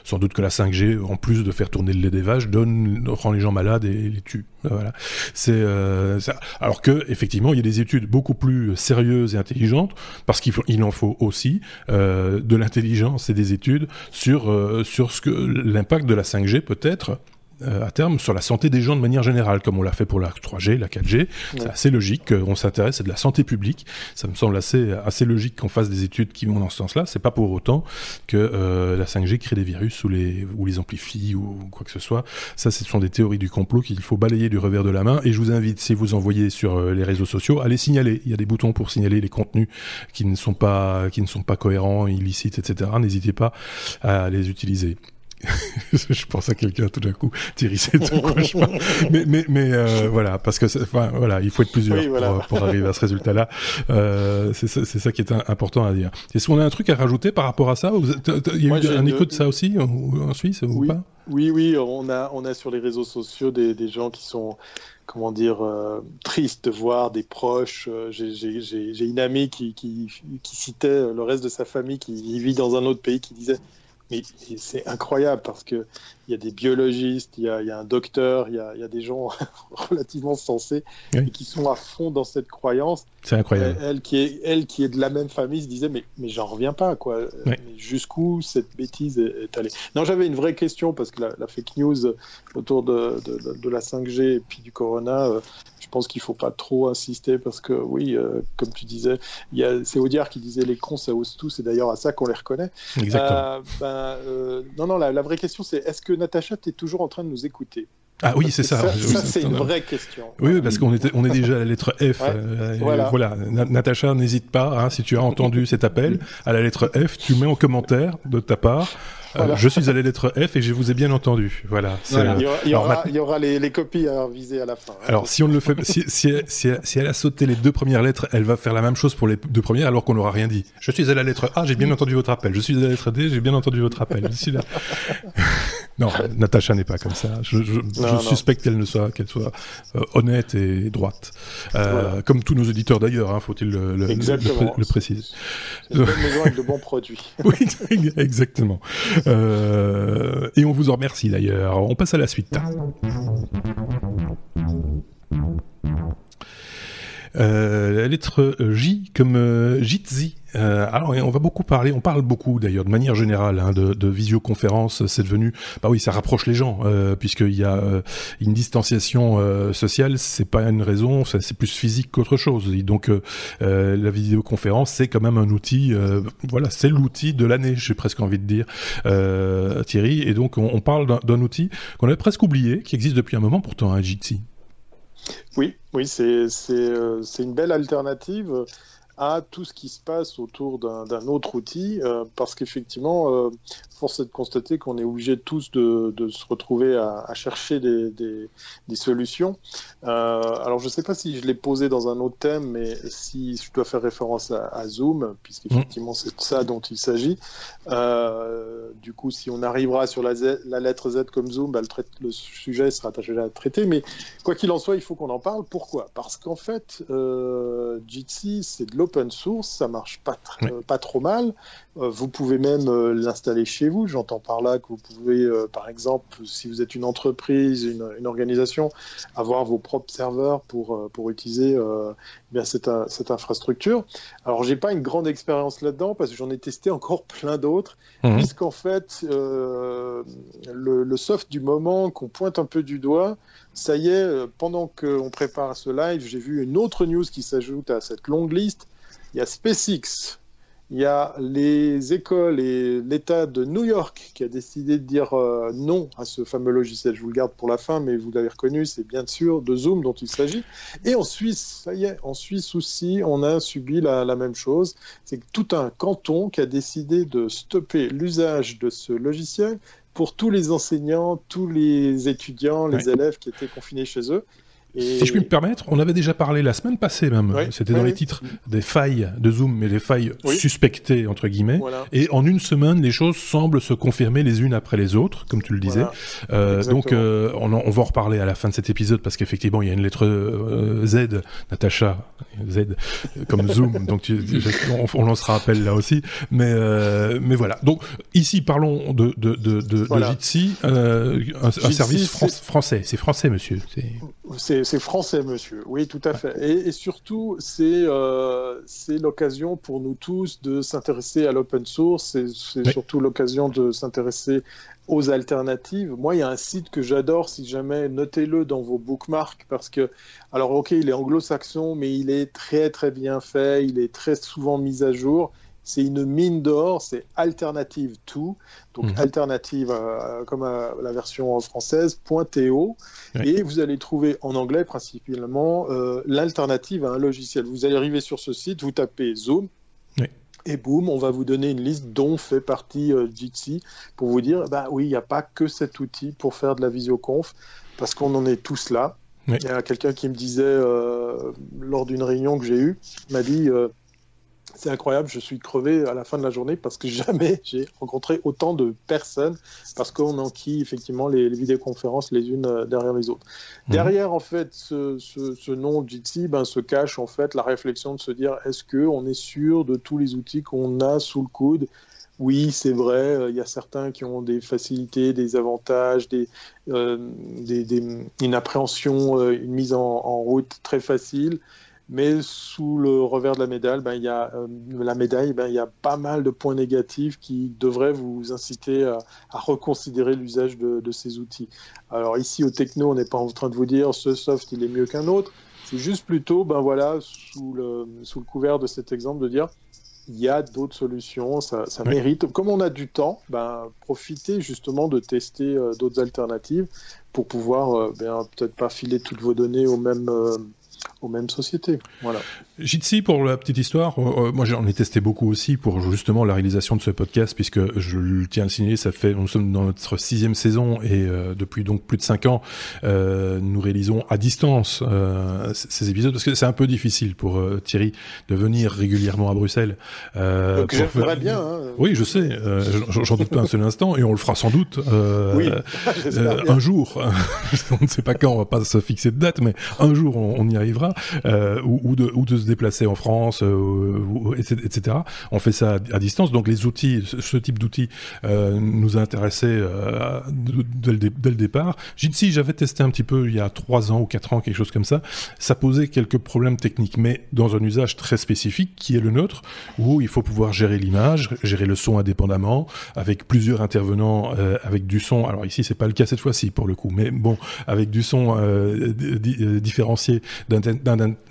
sans doute que la 5G, en plus de faire tourner le lait des vaches, donne, rend les gens malades et les tue. Voilà. C'est euh, alors que effectivement, il y a des études beaucoup plus sérieuses et intelligentes, parce qu'il il en faut aussi euh, de l'intelligence et des études sur euh, sur ce que l'impact de la 5G peut être euh, à terme sur la santé des gens de manière générale, comme on l'a fait pour la 3G, la 4G. C'est assez logique qu'on s'intéresse à de la santé publique. Ça me semble assez, assez logique qu'on fasse des études qui vont dans ce sens-là. C'est pas pour autant que euh, la 5G crée des virus ou les, ou les amplifie ou quoi que ce soit. Ça, ce sont des théories du complot qu'il faut balayer du revers de la main. Et je vous invite, si vous envoyez sur euh, les réseaux sociaux, à les signaler. Il y a des boutons pour signaler les contenus qui ne sont pas, qui ne sont pas cohérents, illicites, etc. N'hésitez pas à les utiliser. je pense à quelqu'un tout d'un coup, Thierry, c'est mais mais, mais euh, voilà, parce que enfin, voilà, il faut être plusieurs pour, arriver à ce résultat-là. Euh, c'est ça qui est important à dire. Est-ce qu'on a un truc à rajouter par rapport à ça Il y a eu un écho de ça aussi en Suisse ou pas? Oui, oui, on a on a sur les réseaux sociaux des, des gens qui sont comment dire, euh, tristes de voir des proches. Euh, j'ai une amie qui, qui, qui, citait le reste de sa famille qui vit dans un autre pays qui disait mais c'est incroyable parce que il y a des biologistes, il y a, il y a un docteur, il y a, il y a, des gens relativement sensés et qui sont à fond dans cette croyance. C'est incroyable. Elle, qui est, elle qui est de la même famille se disait mais, mais j'en reviens pas quoi. Jusqu'où cette bêtise est, allée? Non, j'avais une vraie question parce que la, fake news autour de, de, de, la 5G et puis du corona, euh, je pense qu'il faut pas trop insister parce que oui, euh, comme tu disais, il y a c'est Audiard qui disait les cons ça ose tout. C'est d'ailleurs à ça qu'on les reconnaît. Exactement. Euh, ben, non non, la, la vraie question c'est est-ce que Natacha, tu es toujours en train de nous écouter. Ah oui, c'est ça. Ça, c'est une vraie question. Oui, parce qu'on est, on est déjà à la lettre F. Euh, voilà. Natacha, n'hésite pas, hein, si tu as entendu cet appel, à la lettre F, tu mets en commentaire de ta part euh, je suis à la lettre F et je vous ai bien entendu. Voilà. Il, y aura, les, copies à viser à la fin. Hein. Alors, si on le fait, si, elle a sauté les deux premières lettres, elle va faire la même chose pour les deux premières alors qu'on n'aura rien dit. Je suis à la lettre A, j'ai bien entendu votre appel. Je suis à la lettre D, j'ai bien entendu votre appel. là. Non, Natacha n'est pas comme ça. Je, suspecte qu'elle ne soit, qu'elle soit euh, honnête et droite. Euh, comme tous nos éditeurs d'ailleurs, hein, faut-il le, le, préciser. Une bonne maison avec de bons produits. oui, exactement. Euh, et on vous en remercie d'ailleurs. On passe à la suite. Euh, la lettre J comme euh, Jitsi. Euh, alors, on va beaucoup parler, on parle beaucoup d'ailleurs de manière générale hein, de, de visioconférence. C'est devenu, bah oui, ça rapproche les gens euh, puisqu'il y a euh, une distanciation euh, sociale. C'est pas une raison, c'est plus physique qu'autre chose. Et donc, la vidéoconférence, c'est quand même un outil. voilà, c'est l'outil de l'année, j'ai presque envie de dire, Thierry. Et donc, on, on parle d'un outil qu'on avait presque oublié, qui existe depuis un moment pourtant, hein, Jitsi. Oui, oui, c'est une belle alternative à tout ce qui se passe autour d'un autre outil, euh, parce qu'effectivement, euh, force est de constater qu'on est obligé tous de, de, se retrouver à, à chercher des, des, des solutions. Euh, alors, je ne sais pas si je l'ai posé dans un autre thème, mais si je dois faire référence à, à Zoom, puisqu'effectivement, mmh. c'est de ça dont il s'agit. Euh, du coup, si on arrivera sur la, Z, la lettre Z comme Zoom, bah, le, le, sujet sera déjà à traiter. Mais quoi qu'il en soit, il faut qu'on en parle. Pourquoi? Parce qu'en fait, Jitsi, c'est de l'open source, ça marche pas, pas trop mal. Euh, vous pouvez même euh, l'installer chez vous. J'entends par là que vous pouvez, euh, par exemple, si vous êtes une entreprise, une, organisation, avoir vos propres serveurs pour, pour utiliser bien cette, cette, infrastructure. Alors, j'ai pas une grande expérience là-dedans parce que j'en ai testé encore plein d'autres, mmh. puisqu'en fait, le, le, soft du moment qu'on pointe un peu du doigt, ça y est, pendant qu'on prépare ce live, j'ai vu une autre news qui s'ajoute à cette longue liste. Il y a SpaceX il y a les écoles et l'État de New York qui a décidé de dire euh, non à ce fameux logiciel. Je vous le garde pour la fin, mais vous l'avez reconnu, c'est bien sûr de Zoom dont il s'agit. Et en Suisse, ça y est, en Suisse aussi, on a subi la, même chose. C'est tout un canton qui a décidé de stopper l'usage de ce logiciel pour tous les enseignants, tous les étudiants, les élèves qui étaient confinés chez eux. Si je puis me permettre, on avait déjà parlé la semaine passée même, c'était dans les titres des failles de Zoom, mais des failles suspectées entre guillemets. Et en une semaine, les choses semblent se confirmer les unes après les autres, comme tu le disais. Euh, donc euh, on, on, va en reparler à la fin de cet épisode parce qu'effectivement il y a une lettre euh, Z, Natacha Z, comme Zoom. donc tu, on, on, lancera appel là aussi. Mais mais voilà. Donc ici parlons de de de, de, Jitsi, un, un, service français. C'est français, monsieur. C'est c'est français, monsieur. Oui, tout à fait. Et, surtout, euh, c'est l'occasion pour nous tous de s'intéresser à l'open source. C'est surtout l'occasion de s'intéresser aux alternatives. Moi, il y a un site que j'adore, si jamais, notez-le dans vos bookmarks, parce que, alors ok, il est anglo-saxon, mais il est très très bien fait, il est très souvent mis à jour. C'est une mine d'or, c'est Alternative 2, donc mhm. alternative euh, comme euh, la version française, .to, et vous allez trouver en anglais principalement euh, l'alternative à un logiciel. Vous allez arriver sur ce site, vous tapez Zoom, et boum, on va vous donner une liste dont fait partie Jitsi pour vous dire, bah oui, il n'y a pas que cet outil pour faire de la visioconf, parce qu'on en est tous là. Il y a quelqu'un qui me disait lors d'une réunion que j'ai eue, m'a dit c'est incroyable, je suis crevé à la fin de la journée parce que jamais j'ai rencontré autant de personnes parce qu'on enquille effectivement les, vidéoconférences les unes euh, derrière les autres. Mhm. Derrière en fait ce, nom Jitsi ben, se cache en fait la réflexion de se dire est-ce qu'on est sûr de tous les outils qu'on a sous le coude? Oui, c'est vrai, euh, il y a certains qui ont des facilités, des avantages, des, euh, une appréhension, une mise en route très facile. Mais sous le revers de la médaille, ben, il y a, euh, la médaille, ben, il y a pas mal de points négatifs qui devraient vous inciter à, reconsidérer l'usage de, ces outils. Alors ici au techno, on n'est pas en train de vous dire ce soft il est mieux qu'un autre. C'est juste plutôt, ben voilà, sous le, sous le couvert de cet exemple, de dire il y a d'autres solutions, ça, ça mérite. Comme on a du temps, ben, profitez justement de tester euh, d'autres alternatives pour pouvoir euh, ben, peut-être pas filer toutes vos données au même, aux mêmes sociétés. Voilà. Jitsi, pour la petite histoire, euh, euh, moi j'en ai testé beaucoup aussi pour justement la réalisation de ce podcast, puisque je le tiens à signaler, ça fait, nous sommes dans notre sixième saison et euh, depuis donc plus de cinq ans, nous réalisons à distance ces épisodes parce que c'est un peu difficile pour Thierry de venir régulièrement à Bruxelles. donc je bien. Hein. Oui, je sais, j'en doute pas un seul instant et on le fera sans doute oui, un jour. on ne sait pas quand, on va pas se fixer de date, mais un jour on, on y arrivera, ou, de, se déplacer en France, euh, etc. On fait ça à, distance. Donc les outils, ce type d'outils euh, nous a euh, dès, le départ. Jitsi, j'avais testé un petit peu il y a trois ans ou quatre ans, quelque chose comme ça. Ça posait quelques problèmes techniques, mais dans un usage très spécifique qui est le nôtre, où il faut pouvoir gérer l'image, gérer le son indépendamment, avec plusieurs intervenants, avec du son. Alors ici, c'est pas le cas cette fois-ci pour le coup, mais bon, avec du son différencié d'un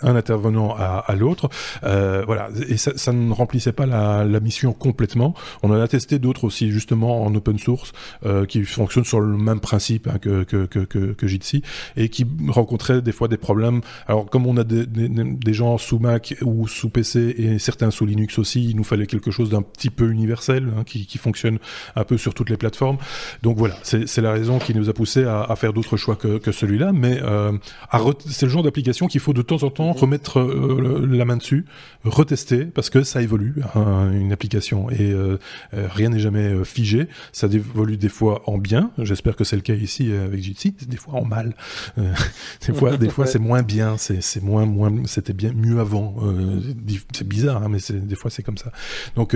intervenant à, l'autre. Euh, voilà, et ça, ne remplissait pas la, mission complètement. On en a testé d'autres aussi, justement en open source, euh, qui fonctionnent sur le même principe hein, que, que, Jitsi, et qui rencontraient des fois des problèmes. Alors, comme on a des, gens sous Mac ou sous PC et certains sous Linux aussi, il nous fallait quelque chose d'un petit peu universel, hein, qui, qui fonctionne un peu sur toutes les plateformes. Donc voilà, c'est la raison qui nous a poussé à, faire d'autres choix que, celui-là, mais euh, c'est le genre d'application qu'il faut de temps en temps remettre la main dessus, retester parce que ça évolue hein, une application et rien n'est jamais figé. Ça évolue des fois en bien. J'espère que c'est le cas ici avec Jitsi. Des fois en mal. des fois, des fois c'est moins bien. C'est moins moins. C'était bien mieux avant. c'est bizarre, hein, mais des fois c'est comme ça. Donc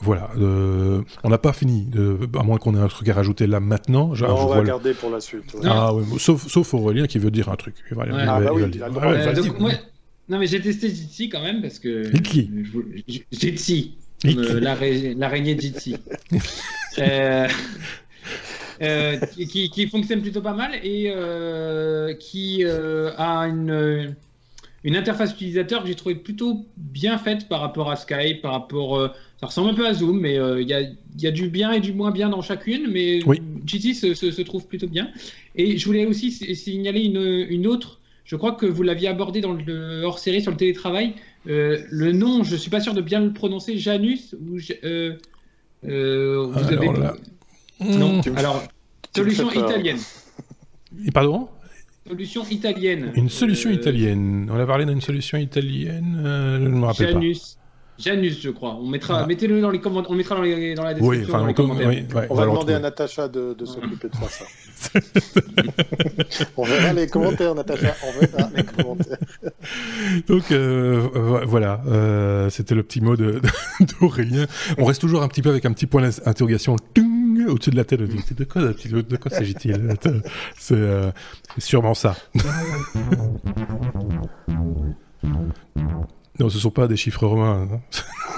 voilà. on n'a pas fini. à moins qu'on ait un truc à rajouter là maintenant. on va regarder pour la suite. Ah sauf, sauf Aurélien qui veut dire un truc. ah bah oui, non mais j'ai testé Jitsi quand même parce que. Jitsi. Euh, l'araignée Jitsi. euh, euh, qui, qui, fonctionne plutôt pas mal et euh, qui a une, une interface utilisateur que j'ai trouvé plutôt bien faite par rapport à Skype, par rapport ça ressemble un peu à Zoom, mais il y, a, du bien et du moins bien dans chacune, mais oui. se, trouve plutôt bien. Et je voulais aussi signaler une, autre, je crois que vous l'aviez abordé dans le hors-série sur le télétravail. Euh, le nom, je ne suis pas sûr de bien le prononcer, Janus, ou... Euh, vous avez... Non, alors, solution italienne. Et pardon? Solution italienne. Une solution italienne. On a parlé d'une solution italienne, je ne me rappelle Janus. Janus, je crois. On mettra, ah. mettez-le dans les commentaires, on mettra dans, les, dans la description. Oui, dans les commentaires. Oui, ouais, on, va demander à Natacha de, de s'occuper de faire ça. on verra les commentaires, Natacha. On verra les commentaires. Donc euh, voilà, euh, c'était le petit mot d'Aurélien. On reste toujours un petit peu avec un petit point d'interrogation au-dessus de la tête. De quoi, de quoi s'agit-il? C'est euh, sûrement ça. Non, ce ne sont pas des chiffres romains.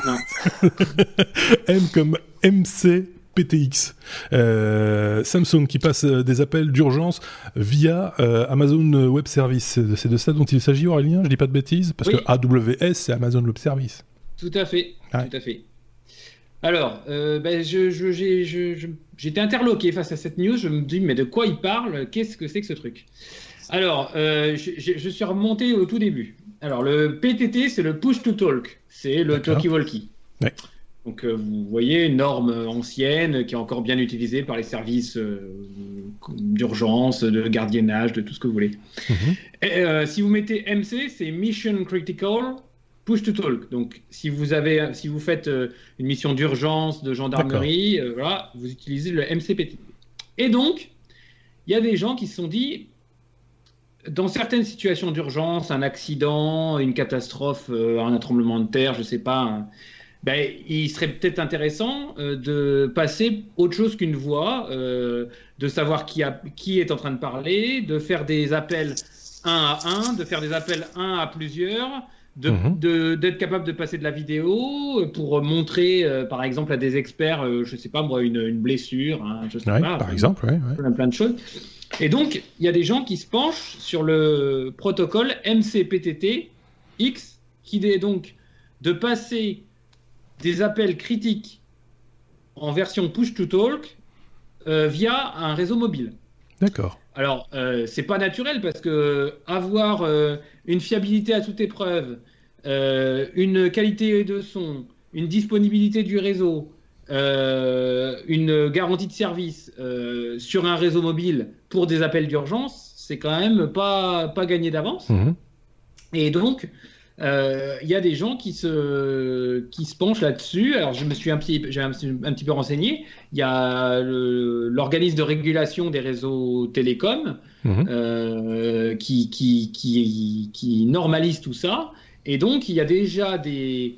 Hein. M comme MC PTX. Euh, Samsung qui passe euh, des appels d'urgence via euh, Amazon Web Service. C'est de ça dont il s'agit, Aurélien Je dis pas de bêtises Parce que AWS, c'est Amazon Web Service. Tout à fait. Tout à fait. Alors, ben, j'étais interloqué face à cette news. Je me dis, mais de quoi il parle? Qu'est-ce que c'est que ce truc? Alors, je suis remonté au tout début. Alors, le PTT, c'est le Push to Talk. C'est le talkie-walkie. Donc, euh, vous voyez, une norme ancienne qui est encore bien utilisée par les services euh, d'urgence, de gardiennage, de tout ce que vous voulez. Mhm. Euh, si vous mettez MC, c'est Mission Critical Push to Talk. Donc, si vous, avez, si vous faites une mission d'urgence, de gendarmerie, voilà, vous utilisez le MCPT. Et donc, il y a des gens qui se sont dit dans certaines situations d'urgence, un accident, une catastrophe, euh, un tremblement de terre, je ne sais pas, ben, il serait peut-être intéressant euh, de passer autre chose qu'une voix, euh, de savoir qui, a, qui est en train de parler, de faire des appels un à un, de faire des appels un à plusieurs, mhm. d'être capable de passer de la vidéo pour montrer, par exemple, à des experts, je ne sais pas moi, une, blessure, hein, je sais pas, par exemple, plein, plein de choses. Et donc, il y a des gens qui se penchent sur le protocole MCPTT X, qui est donc de passer des appels critiques en version push-to-talk euh, via un réseau mobile. D'accord. Alors, euh, c'est pas naturel parce que avoir euh, une fiabilité à toute épreuve, une qualité de son, une disponibilité du réseau, euh, une garantie de service euh, sur un réseau mobile pour des appels d'urgence, c'est quand même pas, pas gagné d'avance. Mhm. Et donc, euh, il y a des gens qui se, qui se penchent là-dessus. Alors, je me suis un petit, un, un, petit peu renseigné. Il y a l'organisme de régulation des réseaux télécoms mhm. qui, qui, qui, qui normalise tout ça. Et donc, il y a déjà des,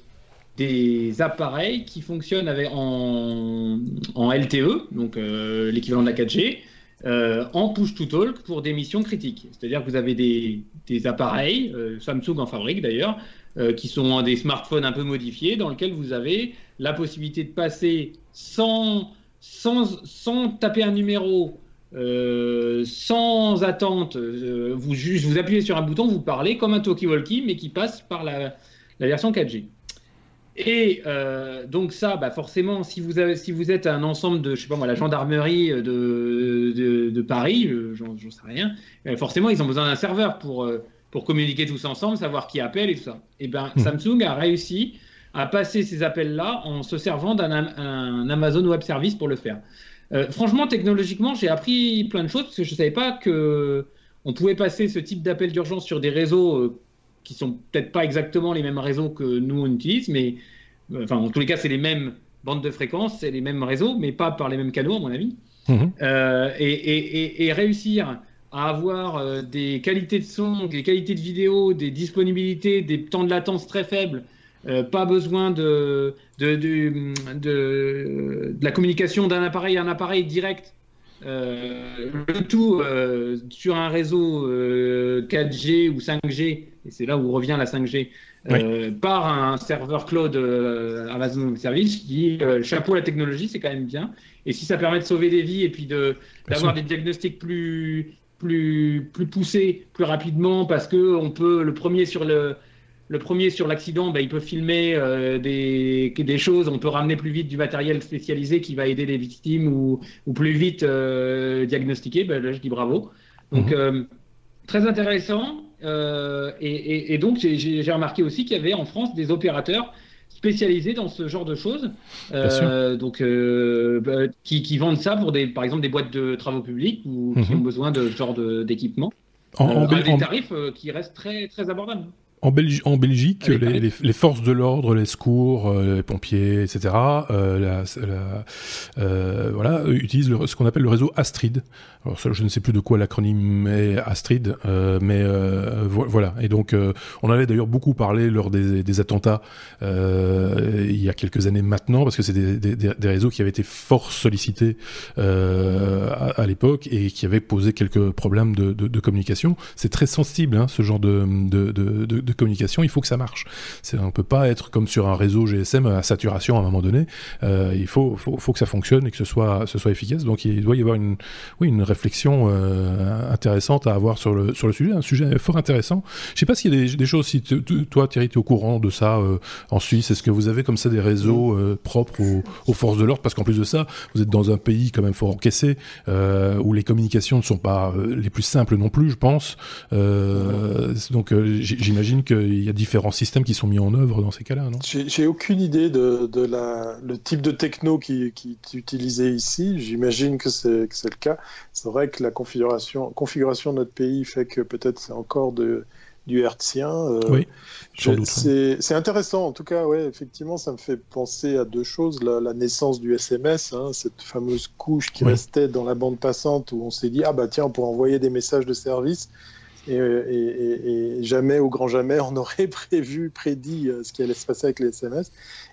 des appareils qui fonctionnent avec, en, LTE, donc euh, l'équivalent de la 4G, euh, en push-to-talk pour des missions critiques. C'est-à-dire que vous avez des, appareils, euh, Samsung en fabrique d'ailleurs, qui sont des smartphones un peu modifiés, dans lesquels vous avez la possibilité de passer sans, sans, sans taper un numéro, sans attente, vous appuyez sur un bouton, vous parlez comme un talkie-walkie, mais qui passe par la, la version 4G. Et euh, donc ça, bah forcément, si vous, avez, si vous êtes un ensemble de, je sais pas moi, la gendarmerie de, de, de Paris, euh, j'en sais rien, euh, forcément, ils ont besoin d'un serveur pour, pour communiquer tous ensemble, savoir qui appelle et tout ça. Et ben, hmm. Samsung a réussi à passer ces appels-là en se servant d'un Amazon Web Service pour le faire. franchement, technologiquement, j'ai appris plein de choses parce que je savais pas que on pouvait passer ce type d'appel d'urgence sur des réseaux qui sont peut-être pas exactement les mêmes réseaux que nous on utilise, mais enfin en tous les cas c'est les mêmes bandes de fréquences, c'est les mêmes réseaux, mais pas par les mêmes canaux à mon avis. Mhm. et, réussir à avoir des qualités de son, des qualités de vidéo, des disponibilités, des temps de latence très faibles, pas besoin de, de, de, de, la communication d'un appareil à un appareil direct. Euh, le tout euh, sur un réseau 4G euh, ou 5G, et c'est là où revient la 5G, par un serveur cloud Amazon Service qui chapeau la technologie, c'est quand même bien. Et si ça permet de sauver des vies et puis d'avoir des diagnostics plus, plus, plus poussés plus rapidement, parce que on peut le premier sur le le premier sur l'accident, ben, il peut filmer euh, des, des, choses, on peut ramener plus vite du matériel spécialisé qui va aider les victimes ou, ou plus vite euh, diagnostiquer. Ben, là, je dis bravo. Donc, mhm. euh, très intéressant. Et, et, donc, j'ai remarqué aussi qu'il y avait en France des opérateurs spécialisés dans ce genre de choses, donc bah, qui, qui, vendent ça pour des, par exemple des boîtes de travaux publics ou qui mhm. ont besoin de ce genre d'équipement. En, en, des tarifs qui restent très, très abordables. En, en, Belgique, les, forces de l'ordre, les secours, euh, les pompiers, etc., euh, euh, voilà, utilisent ce qu'on appelle le réseau Astrid. Je ne sais plus de quoi l'acronyme est Astrid, mais voilà. Et donc, on en avait d'ailleurs beaucoup parlé lors des, attentats il y a quelques années maintenant, parce que c'est des, réseaux qui avaient été fort sollicités à, l'époque et qui avaient posé quelques problèmes de, communication. C'est très sensible, hein, ce genre de communication, il faut que ça marche. On ne peut pas être comme sur un réseau GSM à saturation à un moment donné. Euh, il faut, faut, que ça fonctionne et que ce soit, ce soit efficace. Donc il doit y avoir une, oui, une réflexion euh, intéressante à avoir sur le, sur le sujet, un sujet fort intéressant. Je ne sais pas s'il y a des, choses, si toi Thierry, tu es au courant de ça euh, en Suisse, est-ce que vous avez comme ça des réseaux propres aux, forces de l'ordre? Parce qu'en plus de ça, vous êtes dans un pays quand même fort encaissé, où les communications ne sont pas les plus simples non plus, je pense. donc j'imagine qu'il y a différents systèmes qui sont mis en œuvre dans ces cas-là, non? J'ai aucune idée de, la, le type de techno qui, est utilisé ici. J'imagine que c'est le cas. C'est vrai que la configuration, configuration de notre pays fait que peut-être c'est encore de, du hertzien. Euh, oui, C'est intéressant, en tout cas, ouais, effectivement, ça me fait penser à deux choses. La, naissance du SMS, hein, cette fameuse couche qui restait dans la bande passante où on s'est dit, ah bah tiens, on pourrait envoyer des messages de service. Et, jamais, au grand jamais, on aurait prévu, prédit euh, ce qui allait se passer avec les SMS.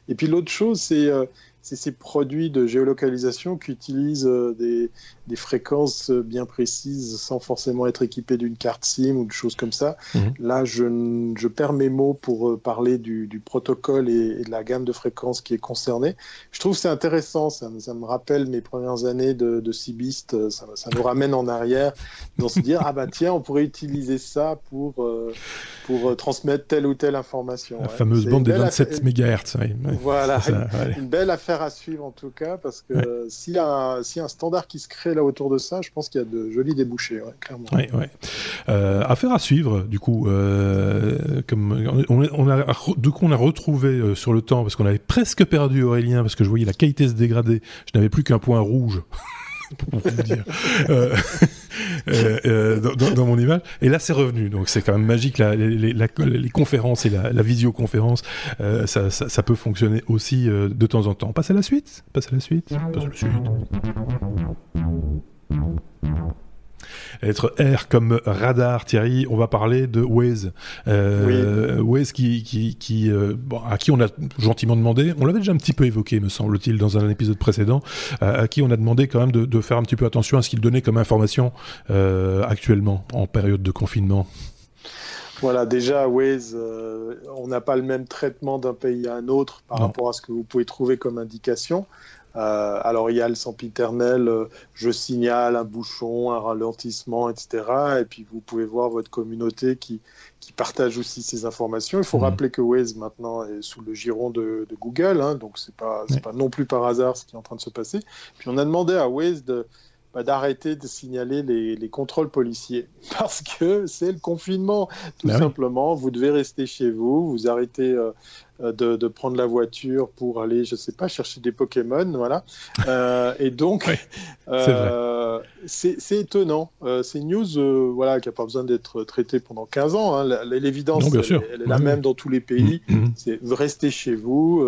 Et puis l'autre chose, c'est euh, ces produits de géolocalisation qui utilisent euh, des, des, fréquences bien précises sans forcément être équipés d'une carte SIM ou de choses comme ça. Mhm. Là, je, je, perds mes mots pour euh, parler du, du protocole et, de la gamme de fréquences qui est concernée. Je trouve c'est intéressant, ça, ça, me rappelle mes premières années de, de Cibiste, ça, ça, nous ramène en arrière, dans se dire, ah bah tiens, on pourrait utiliser ça pour, euh, pour transmettre telle ou telle information. La fameuse bande des 27 MHz. Voilà, une belle affaire à suivre en tout cas, parce que s'il y, a un standard qui se crée là autour de ça, je pense qu'il y a de jolis débouchés, clairement. Ouais, ouais. Euh, affaire à suivre, du coup, euh, comme on, a, du coup, on a retrouvé euh, sur le temps, parce qu'on avait presque perdu Aurélien, parce que je voyais la qualité se dégrader, je n'avais plus qu'un point rouge. pour vous dire. euh, euh, dans, mon image. Et là, c'est revenu. Donc, c'est quand même magique. les, conférences et la, visioconférence, ça, ça, peut fonctionner aussi de temps en temps. On passe à la suite Passe à la suite Passe à la suite être R comme radar, Thierry, on va parler de Waze. Euh, Waze qui, qui, qui euh, à qui on a gentiment demandé, on l'avait déjà un petit peu évoqué, me semble-t-il, dans un épisode précédent, euh, à qui on a demandé quand même de, de faire un petit peu attention à ce qu'il donnait comme information euh, actuellement en période de confinement. Voilà, déjà, Waze, on n'a pas le même traitement d'un pays à un autre par rapport à ce que vous pouvez trouver comme indication. Euh, alors il y a le sempiternel, euh, je signale un bouchon, un ralentissement, etc. Et puis vous pouvez voir votre communauté qui, qui partage aussi ces informations. Il faut mmh. rappeler que Waze maintenant est sous le giron de, Google, hein, donc c'est pas, pas non plus par hasard ce qui est en train de se passer. Puis on a demandé à Waze de, bah, d'arrêter de signaler les, contrôles policiers parce que c'est le confinement tout bah simplement. Vous devez rester chez vous, vous arrêtez euh, euh, de, prendre la voiture pour aller, je sais pas, chercher des Pokémon, voilà. Euh, et donc, euh, c'est étonnant. c'est une news, voilà, qui a pas besoin d'être traitée pendant 15 ans. Hein. L'évidence, elle, est la même dans tous les pays. Mm, mm. C'est restez chez vous,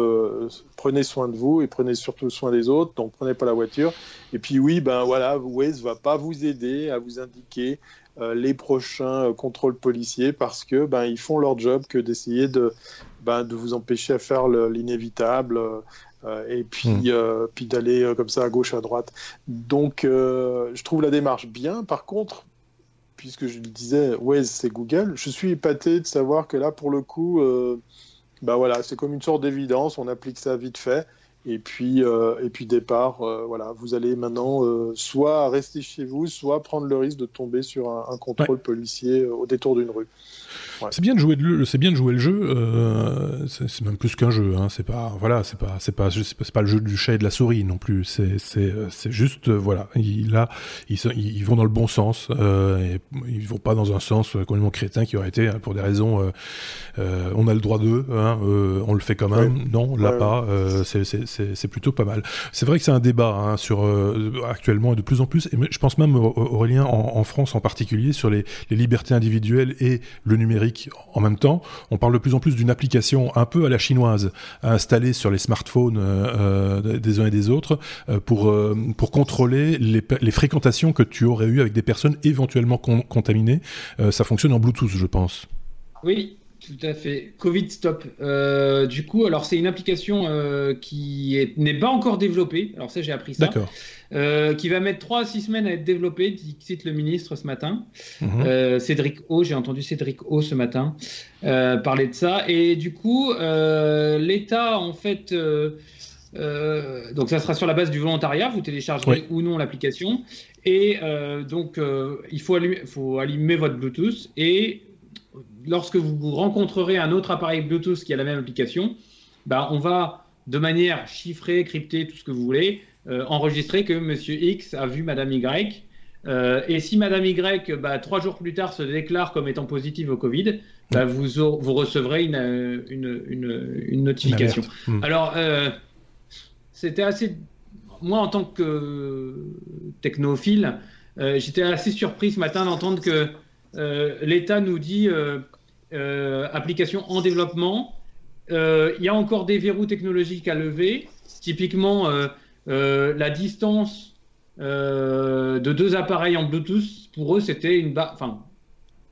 prenez soin de vous et prenez surtout soin des autres. Donc, prenez pas la voiture. Et puis oui, ben voilà, Waze va pas vous aider à vous indiquer les prochains contrôles policiers parce que ben ils font leur job que d'essayer de ben, de vous empêcher à faire l'inévitable euh, et puis, hmm. euh, puis d'aller euh, comme ça à gauche, à droite. Donc, je trouve la démarche bien. Par contre, puisque je le disais, Waze, c'est Google, je suis épaté de savoir que là, pour le coup, ben voilà, c'est comme une sorte d'évidence, on applique ça vite fait. Et puis, et puis départ, voilà, vous allez maintenant soit rester chez vous, soit prendre le risque de tomber sur un, contrôle policier au détour d'une rue. C'est bien de jouer le, c'est bien de jouer le jeu. Euh, c'est même plus qu'un jeu. Hein. C'est pas, voilà, c'est pas, c'est pas, c'est pas le jeu du chat et de la souris non plus. C'est, c'est, c'est juste, euh, voilà. Il, là, ils, ils, vont dans le bon sens. Euh, et ils vont pas dans un sens complètement crétin qui aurait été hein, pour des raisons. Euh, euh, on a le droit d'eux. Hein, euh, on le fait quand même. Non, là pas. c'est, c'est, c'est plutôt pas mal. C'est vrai que c'est un débat hein, sur actuellement et de plus en plus. Et je pense même Aurélien en, en France en particulier sur les, les libertés individuelles et le numérique en même temps. On parle de plus en plus d'une application un peu à la chinoise à installer sur les smartphones euh, euh, des uns et des autres euh, pour, contrôler les, les, fréquentations que tu aurais eues avec des personnes éventuellement contaminées. ça fonctionne en Bluetooth, je pense. Oui, tout à fait. Covid Stop. du coup, alors c'est une application qui n'est pas encore développée. Alors ça, j'ai appris ça. D'accord. Euh, qui va mettre 3 à 6 semaines à être développé, cite le ministre ce matin. Mhm. Euh, Cédric O, j'ai entendu Cédric O ce matin euh, parler de ça. Et du coup, l'État, en fait, donc ça sera sur la base du volontariat, vous téléchargerez ou non l'application. Et donc, il faut allumer, faut allumer votre Bluetooth. Et lorsque vous rencontrerez un autre appareil Bluetooth qui a la même application, bah, on va de manière chiffrée, cryptée, tout ce que vous voulez, euh, enregistré que Monsieur X a vu Madame Y. Euh, et si Madame Y, bah, trois jours plus tard, se déclare comme étant positive au Covid, bah, vous, vous recevrez une, une, une, notification. Hmm. Alors, euh, c'était assez. Moi, en tant que technophile, j'étais assez surpris ce matin d'entendre que l'État nous dit application en développement. Il y a encore des verrous technologiques à lever. Typiquement, euh, la distance euh, de deux appareils en Bluetooth, pour eux, c'était une. Enfin,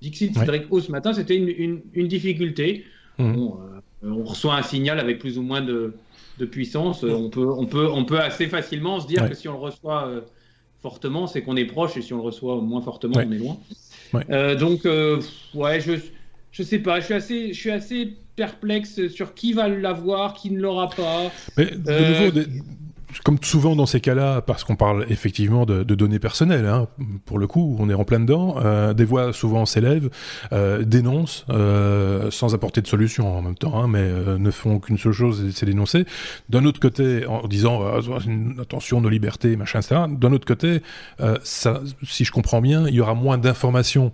Dixit, Cédric O ce matin, c'était une, une, difficulté. Mmh. Euh, on reçoit un signal avec plus ou moins de, de puissance. On, peut, on, peut, on peut assez facilement se dire que si on le reçoit fortement, c'est qu'on est proche, et si on le reçoit moins fortement, on est loin. donc, ouais, je, je sais pas, je suis assez, je suis assez perplexe sur qui va l'avoir, qui ne l'aura pas. Mais de nouveau, comme souvent dans ces cas-là, parce qu'on parle effectivement de, données personnelles, hein, pour le coup, on est en plein dedans, euh, des voix souvent s'élèvent, euh, dénoncent, euh, sans apporter de solution en même temps, hein, mais ne font qu'une seule chose, c'est dénoncer. D'un autre côté, en disant attention, nos libertés, machin, etc. D'un autre côté, ça, si je comprends bien, il y aura moins d'informations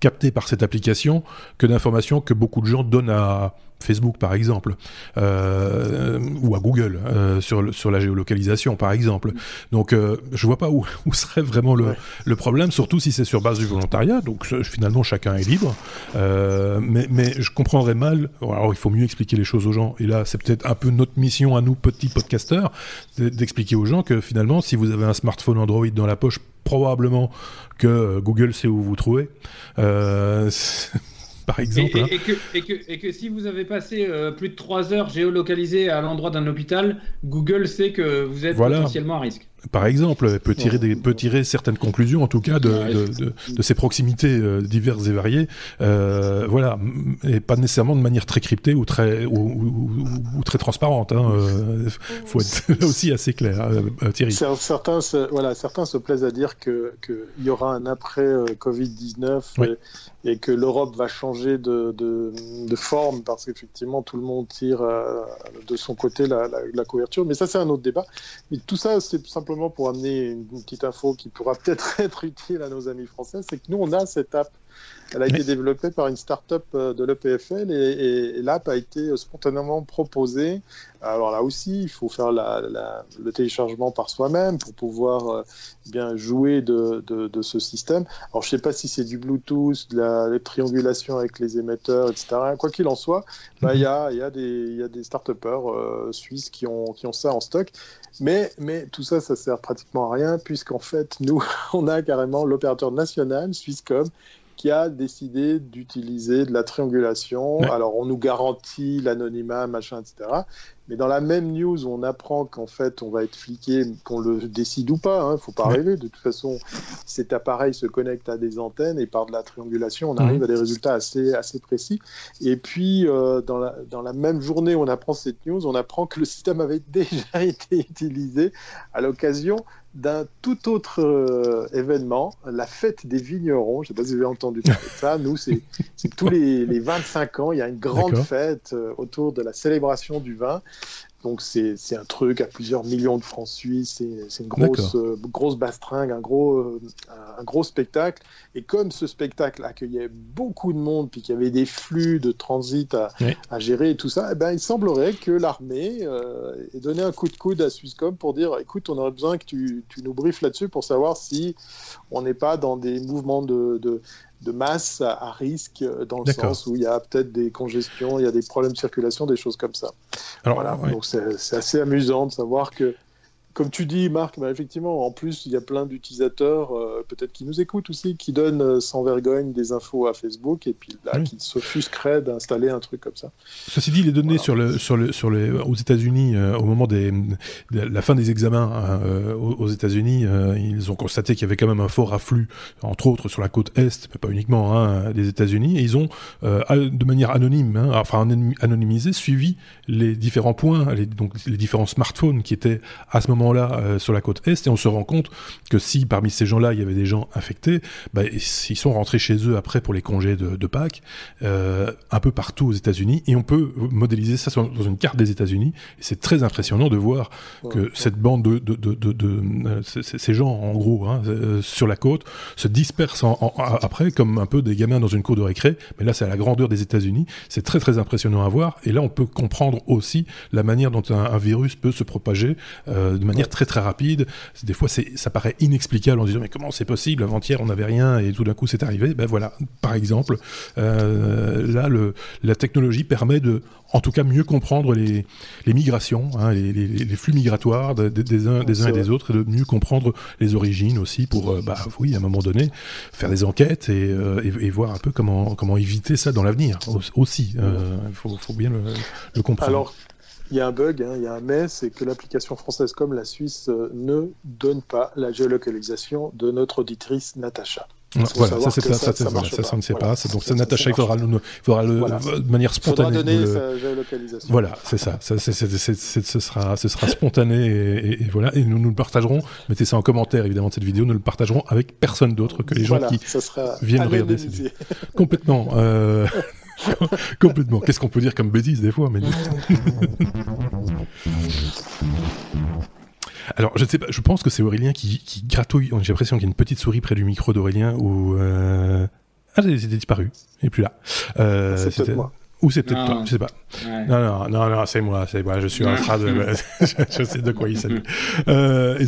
captées par cette application que d'informations que beaucoup de gens donnent à Facebook par exemple, euh, ou à Google euh, sur, sur la géolocalisation par exemple. Donc euh, je vois pas où, où serait vraiment le, le problème, surtout si c'est sur base du volontariat. Donc finalement chacun est libre. mais, mais je comprendrais mal. Alors il faut mieux expliquer les choses aux gens. Et là c'est peut-être un peu notre mission à nous petits podcasteurs, d'expliquer aux gens que finalement si vous avez un smartphone Android dans la poche, probablement que Google sait où vous trouvez. par exemple. Hein. Et, que, si vous avez passé euh, plus de 3 heures géolocalisé à l'endroit d'un hôpital, Google sait que vous êtes potentiellement à risque par exemple, peut tirer, des, peut tirer certaines conclusions, en tout cas, de, de, de, ces proximités euh, diverses et variées. Euh, voilà, et pas nécessairement de manière très cryptée ou très, ou, ou, très transparente. Il hein. euh, faut être là aussi assez clair, hein, Thierry. Certains se, voilà, certains se plaisent à dire qu'il que y aura un après Covid-19 et, que l'Europe va changer de, de forme parce qu'effectivement, tout le monde tire de son côté la, la, la couverture. Mais ça, c'est un autre débat. Mais tout ça, c'est simplement pour amener une, petite info qui pourra peut-être être utile à nos amis français, c'est que nous, on a cette app Elle a été développée par une start-up de l'EPFL et, l'app a été spontanément proposée. Alors là aussi, il faut faire le téléchargement par soi-même pour pouvoir bien jouer de, de, ce système. Alors je ne sais pas si c'est du Bluetooth, de la, triangulation avec les émetteurs, etc. Quoi qu'il en soit, bah, il y, a, y, a des, des start-upers suisses qui ont, qui ont ça en stock. Mais, mais tout ça, ça sert pratiquement à rien, puisqu'en fait, nous, on a carrément l'opérateur national, Swisscom, qui a décidé d'utiliser de la triangulation. Alors, on nous garantit l'anonymat, machin, etc. Mais dans la même news, on apprend qu'en fait, on va être fliqué, qu'on le décide ou pas. Il hein, ne faut pas rêver. De toute façon, cet appareil se connecte à des antennes et par de la triangulation, on arrive mhm. à des résultats assez, assez précis. Et puis, euh, dans, la, dans la même journée où on apprend cette news, on apprend que le système avait déjà été utilisé à l'occasion d'un tout autre euh, événement, la fête des vignerons. Je ne sais pas si vous avez entendu parler de ça. Nous, c'est tous les, les, 25 ans, il y a une grande fête euh, autour de la célébration du vin. Donc c'est un truc à plusieurs millions de francs suisses, c'est une grosse, euh, grosse bastringue, un gros, euh, un gros spectacle. Et comme ce spectacle accueillait beaucoup de monde, puis qu'il y avait des flux de transit à, à gérer et tout ça, eh ben, il semblerait que l'armée euh, ait donné un coup de coude à Swisscom pour dire, écoute, on aurait besoin que tu, tu nous briefes là-dessus pour savoir si on n'est pas dans des mouvements de, de de masse à, risque euh, dans le sens où il y a peut-être des congestions, il y a des problèmes de circulation, des choses comme ça. Alors, voilà, donc c'est assez amusant de savoir que comme tu dis, Marc, bah, effectivement, en plus, il y a plein d'utilisateurs, euh, peut-être qui nous écoutent aussi, qui donnent euh, sans vergogne des infos à Facebook et puis là, qui s'offusqueraient d'installer un truc comme ça. Ceci dit, les données sur le, sur le, sur les, aux États-Unis, euh, au moment des, de la fin des examens hein, aux, États-Unis, ils ont constaté qu'il y avait quand même un fort afflux, entre autres sur la côte est, mais pas uniquement hein, des États-Unis, et ils ont, de manière anonyme, hein, enfin anonymisée, suivi les différents points, les, donc les différents smartphones qui étaient à ce moment là euh, sur la côte Est, et on se rend compte que si parmi ces gens-là, il y avait des gens infectés, bah, ils sont rentrés chez eux après pour les congés de, Pâques, euh, un peu partout aux États-Unis, et on peut modéliser ça dans une carte des États-Unis, et c'est très impressionnant de voir que cette bande de, de, de, de euh, ces gens, en gros, hein, sur la côte, se dispersent après comme un peu des gamins dans une cour de récré, mais là c'est à la grandeur des États-Unis, c'est très très impressionnant à voir, et là on peut comprendre aussi la manière dont un, virus peut se propager de manière très très rapide. Des fois, ça paraît inexplicable en disant mais comment c'est possible? Avant-hier, on n'avait rien et tout d'un coup, c'est arrivé. Ben voilà, par exemple, euh, là, le, la technologie permet de, en tout cas, mieux comprendre les, les migrations, hein, les, les, flux migratoires des, uns, des uns et des autres, et de mieux comprendre les origines aussi pour, euh, bah oui, à un moment donné, faire des enquêtes et, euh, et, voir un peu comment, comment éviter ça dans l'avenir aussi. Il faut, faut, bien le, le comprendre. Alors, il y a un bug, hein, il y a un mais, c'est que l'application française comme la Suisse euh, ne donne pas la géolocalisation de notre auditrice Natacha. voilà, ça, ça, ça, ça, ça, on ne sait pas. Donc, c'est Natacha, il faudra, le, faudra le, de manière spontanée. donner sa géolocalisation. Voilà, c'est ça. ça ce, sera, ce sera spontané et, et, voilà. Et nous, nous le partagerons. Mettez ça en commentaire, évidemment, de cette vidéo. Nous le partagerons avec personne d'autre que les gens qui viennent regarder cette vidéo. Complètement. Euh... Complètement. Qu'est-ce qu'on peut dire comme bêtise des fois mais... Alors, je ne sais pas, je pense que c'est Aurélien qui, qui gratouille. J'ai l'impression qu'il y a une petite souris près du micro d'Aurélien où. Euh... Ah, c'était disparu. Il n'est plus là. Euh, c'est moi. Ou c'est peut-être toi, je sais pas. Non, non, non, non, c'est moi, c'est moi, je suis en train de... je sais de quoi il s'agit. Euh,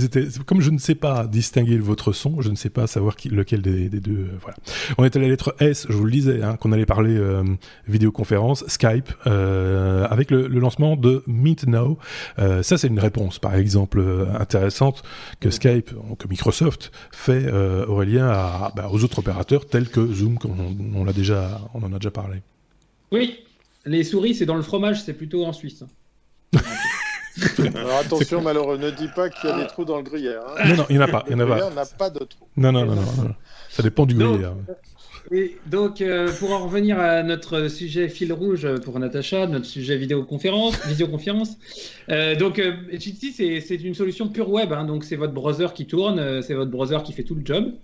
comme je ne sais pas distinguer votre son, je ne sais pas savoir qui, lequel des, des deux... Euh, voilà. On est à la lettre S, je vous le disais, hein, qu'on allait parler euh, vidéoconférence, Skype, euh, avec le, le, lancement de Meet Now. Euh, ça, c'est une réponse, par exemple, intéressante que Skype, que Microsoft fait, Aurélien, à, bah, aux autres opérateurs tels que Zoom, on, on, l'a déjà, on en a déjà parlé. Oui, les souris, c'est dans le fromage, c'est plutôt en Suisse. Alors attention, malheureux, ne dis pas qu'il y a des trous dans le gruyère. Hein. Non, non, il n'y en a pas. Il n'y en a pas. n'a pas de trous. Non, non, non, non, Ça dépend du gruyère. Oui, donc euh, pour en revenir à notre sujet fil rouge pour Natacha, notre sujet vidéoconférence, visioconférence. Euh, donc euh, c'est une solution pure web, hein. donc c'est votre browser qui tourne, c'est votre browser qui fait tout le job.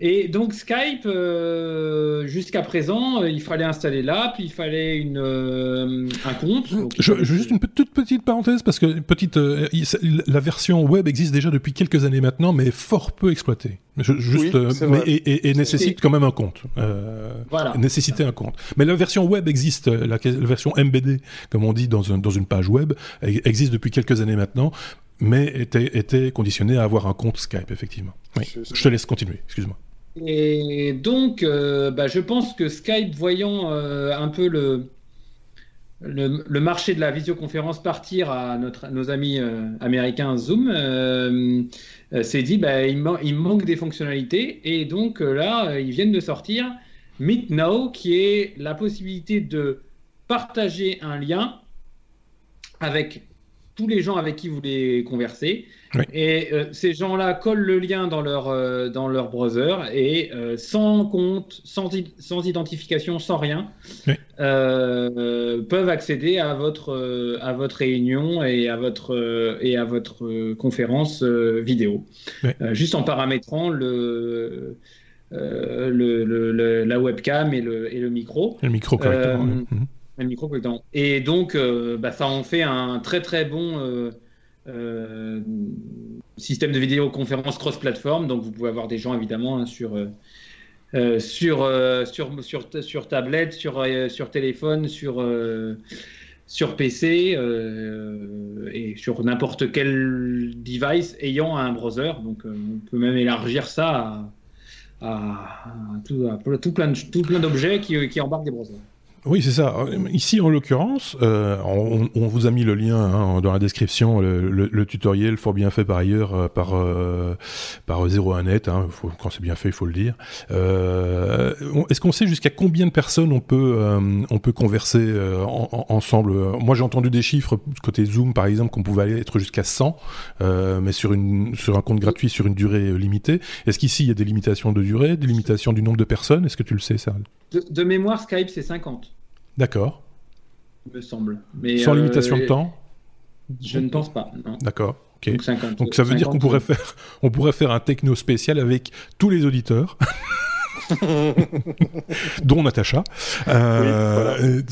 Et donc Skype, euh, jusqu'à présent, euh, il fallait installer l'app, il fallait une, euh, un compte. je, juste une toute petite parenthèse parce que petite, la version web existe déjà depuis quelques années maintenant, mais fort peu exploitée. juste, mais, et, nécessite quand même un compte. voilà. Nécessiter un compte. Mais la version web existe, la, version MBD, comme on dit dans, un, dans une page web, existe depuis quelques années maintenant mais était, était conditionné à avoir un compte Skype, effectivement. Oui. Je te laisse continuer, excuse-moi. Et donc, euh, bah, je pense que Skype, voyant euh, un peu le, le, marché de la visioconférence partir à notre, nos amis euh, américains Zoom, s'est dit bah, il, il, manque des fonctionnalités. Et donc là, ils viennent de sortir Meet Now, qui est la possibilité de partager un lien avec tous les gens avec qui vous voulez converser. Et euh, ces gens-là collent le lien dans leur, euh, dans leur browser et euh, sans compte, sans, sans, identification, sans rien, peuvent accéder à votre, à votre réunion et à votre, et à votre conférence vidéo. juste en paramétrant le, le, la webcam et le, et le micro. Le micro correctement. Mhm micro Et donc, bah, ça en fait un très très bon euh, euh, système de vidéoconférence cross-platform. Donc, vous pouvez avoir des gens évidemment hein, sur, sur, sur, sur, sur, tablette, sur, sur téléphone, sur, sur PC et sur n'importe quel device ayant un browser. Donc, on peut même élargir ça à, tout, plein, tout plein d'objets qui embarquent des browsers. Oui, c'est ça. Ici, en l'occurrence, euh, on, vous a mis le lien hein, dans la description, le, tutoriel fort bien fait par ailleurs euh, par euh, par 01net. Hein, quand c'est bien fait, il faut le dire. Est-ce qu'on sait jusqu'à combien de personnes on peut on peut converser en, ensemble? Moi, j'ai entendu des chiffres côté Zoom, par exemple, qu'on pouvait aller être jusqu'à 100, mais sur une sur un compte gratuit sur une durée limitée. Est-ce qu'ici il y a des limitations de durée, des limitations du nombre de personnes? Est-ce que tu le sais, ça de, de mémoire, Skype, c'est 50. D'accord. Il me semble. Mais, Sans limitation de euh, temps Je ne pense pas. D'accord. Donc, ça veut dire qu'on pourrait faire, on pourrait faire un techno spécial avec tous les auditeurs. dont Natacha, euh,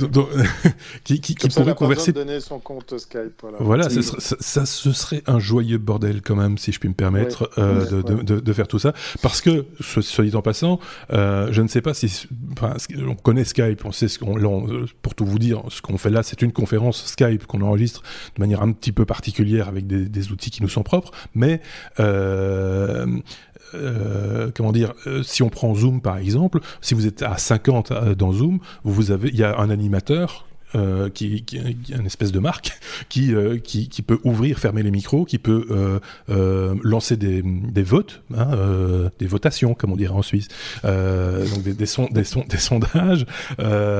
qui, qui, qui pourrait converser. donner son compte Skype. Voilà, ça, ce serait un joyeux bordel quand même, si je puis me permettre, euh, de, de, de, faire tout ça. Parce que, soit dit en passant, euh, je ne sais pas si. Enfin, on connaît Skype, on sait ce qu'on. Pour tout vous dire, ce qu'on fait là, c'est une conférence Skype qu'on enregistre de manière un petit peu particulière avec des, des outils qui nous sont propres, mais euh, comment dire, euh, si on prend Zoom par exemple, si vous êtes à 50 euh, dans Zoom, vous avez, il y a un animateur euh, qui, qui, une espèce de marque qui, euh, qui, qui, peut ouvrir, fermer les micros, qui peut euh, lancer des, des votes, hein, des votations, comme on dirait en Suisse, donc des, des, des, des sondages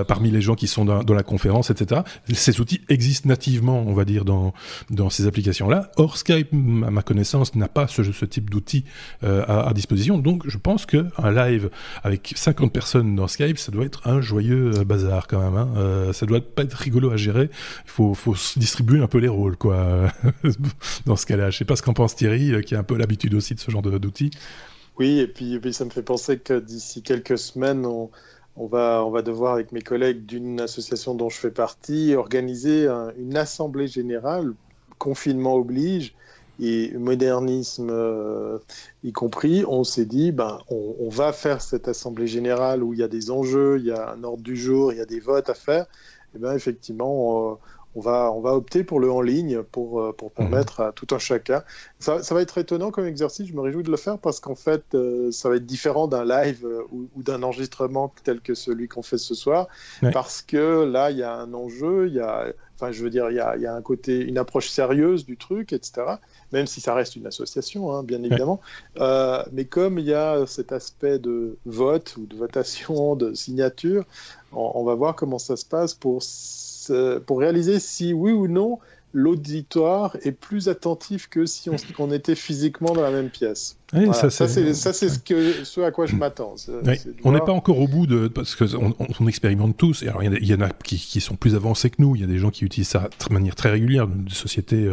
parmi les gens qui sont dans, la conférence, etc. Ces outils existent nativement, on va dire, dans, dans ces applications-là. Or, Skype, à ma connaissance, n'a pas ce, type d'outils à, à, disposition. Donc, je pense qu'un live avec 50 personnes dans Skype, ça doit être un joyeux bazar quand même. Hein. ça doit pas être rigolo à gérer. Il faut, faut se distribuer un peu les rôles, quoi, dans ce cas-là. Je sais pas ce qu'en pense Thierry, euh, qui a un peu l'habitude aussi de ce genre d'outils. Oui, et puis, ça me fait penser que d'ici quelques semaines, on, on, va, on va devoir, avec mes collègues d'une association dont je fais partie, organiser une assemblée générale, confinement oblige, et modernisme euh, y compris, on s'est dit, ben, on, va faire cette assemblée générale où il y a des enjeux, il y a un ordre du jour, il y a des votes à faire, eh ben, effectivement, euh, on, va, on va opter pour le en ligne pour, euh, pour permettre à tout un chacun. Ça, ça, va être étonnant comme exercice, je me réjouis de le faire parce qu'en fait, euh, ça va être différent d'un live ou, d'un enregistrement tel que celui qu'on fait ce soir, parce que là, il y a un enjeu, il y a, enfin, je veux dire, il y a, y a, un côté, une approche sérieuse du truc, etc même si ça reste une association, hein, bien évidemment. Euh, mais comme il y a cet aspect de vote ou de votation, de signature, on, va voir comment ça se passe pour, pour réaliser si oui ou non l'auditoire est plus attentif que si on, on était physiquement dans la même pièce. Ça, c'est ce, que, ce à quoi je m'attends. On n'est pas encore au bout de. Parce qu'on on, expérimente tous. Et alors, il y, en a qui, qui, sont plus avancés que nous. Il y a des gens qui utilisent ça de manière très régulière. Des sociétés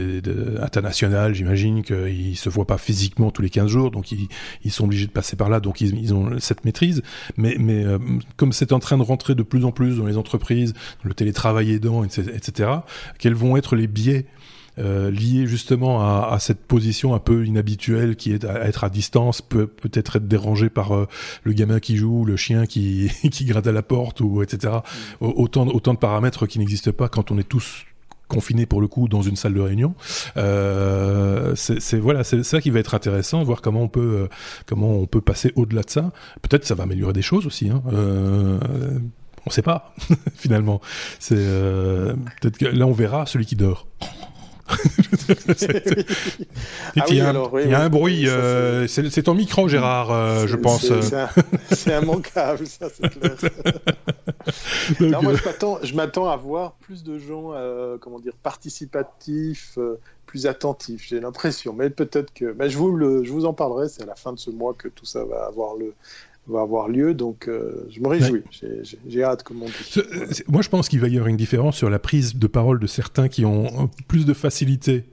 euh, internationales, j'imagine qu'ils ne se voient pas physiquement tous les 15 jours. Donc, ils, ils sont obligés de passer par là. Donc, ils, ils ont cette maîtrise. Mais, mais euh, comme c'est en train de rentrer de plus en plus dans les entreprises, le télétravail aidant, etc., quels vont être les biais euh, lié justement à, à, cette position un peu inhabituelle qui est à, être à distance, peut peut-être être dérangé par euh, le gamin qui joue, le chien qui, qui gratte à la porte, ou etc. Mm. Autant, autant de paramètres qui n'existent pas quand on est tous confinés pour le coup dans une salle de réunion. Euh, c'est voilà, c'est ça qui va être intéressant, voir comment on peut euh, comment on peut passer au-delà de ça. Peut-être ça va améliorer des choses aussi. Hein. Euh, on sait pas finalement. C'est peut-être que là on verra celui qui dort. il y a, un, bruit. Euh, c'est ton micro, Gérard, euh, je pense. C'est immanquable, ça, c'est clair. non, moi, euh, je m'attends à voir plus de gens, comment dire, participatifs, plus attentifs. J'ai l'impression, mais peut-être que, mais je vous le, je vous en parlerai. C'est à la fin de ce mois que tout ça va avoir le, va avoir lieu. Donc, euh, je me réjouis. J'ai hâte que mon. Moi, je pense qu'il va y avoir une différence sur la prise de parole de certains qui ont plus de facilité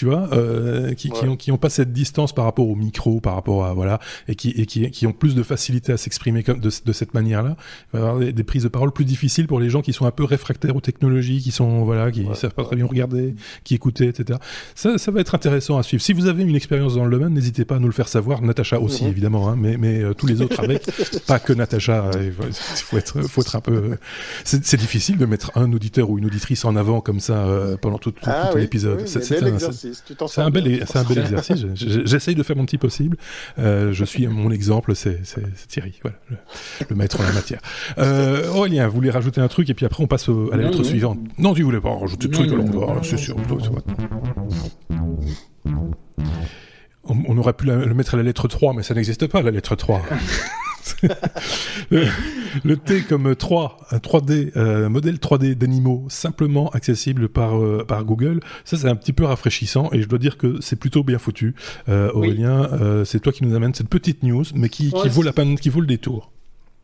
tu vois, euh, qui, qui, ont, qui ont pas cette distance par rapport au micro, par rapport à voilà, et qui, et qui, qui ont plus de facilité à s'exprimer de, de cette manière-là. Il va y avoir des, prises de parole plus difficiles pour les gens qui sont un peu réfractaires aux technologies, qui sont voilà, qui savent pas très bien regarder, qui écouter, etc. Ça, ça va être intéressant à suivre. Si vous avez une expérience dans le domaine, n'hésitez pas à nous le faire savoir. Natacha aussi, mhm. évidemment, hein, mais, mais euh, tous les autres avec, pas que Natacha. Il faut être, faut être un peu. C'est difficile de mettre un auditeur ou une auditrice en avant comme ça euh, pendant tout, tout, ah l'épisode. c'est un, c'est un, bel, un bel exercice. J'essaye de faire mon petit possible. Euh, je suis mon exemple, c'est Thierry, voilà, le, maître en la matière. Euh, Aurélien, vous voulez rajouter un truc et puis après on passe à la lettre suivante. Non, tu voulais pas rajouter de truc, alors c'est sûr. On, on, aurait pu le mettre à la lettre 3, mais ça n'existe pas, la lettre 3. le, T comme 3, un 3D, euh, modèle 3D d'animaux simplement accessible par, euh, par Google. Ça, c'est un petit peu rafraîchissant et je dois dire que c'est plutôt bien foutu. Euh, Aurélien, c'est toi qui nous amène cette petite news, mais qui, qui vaut la peine, qui vaut le détour.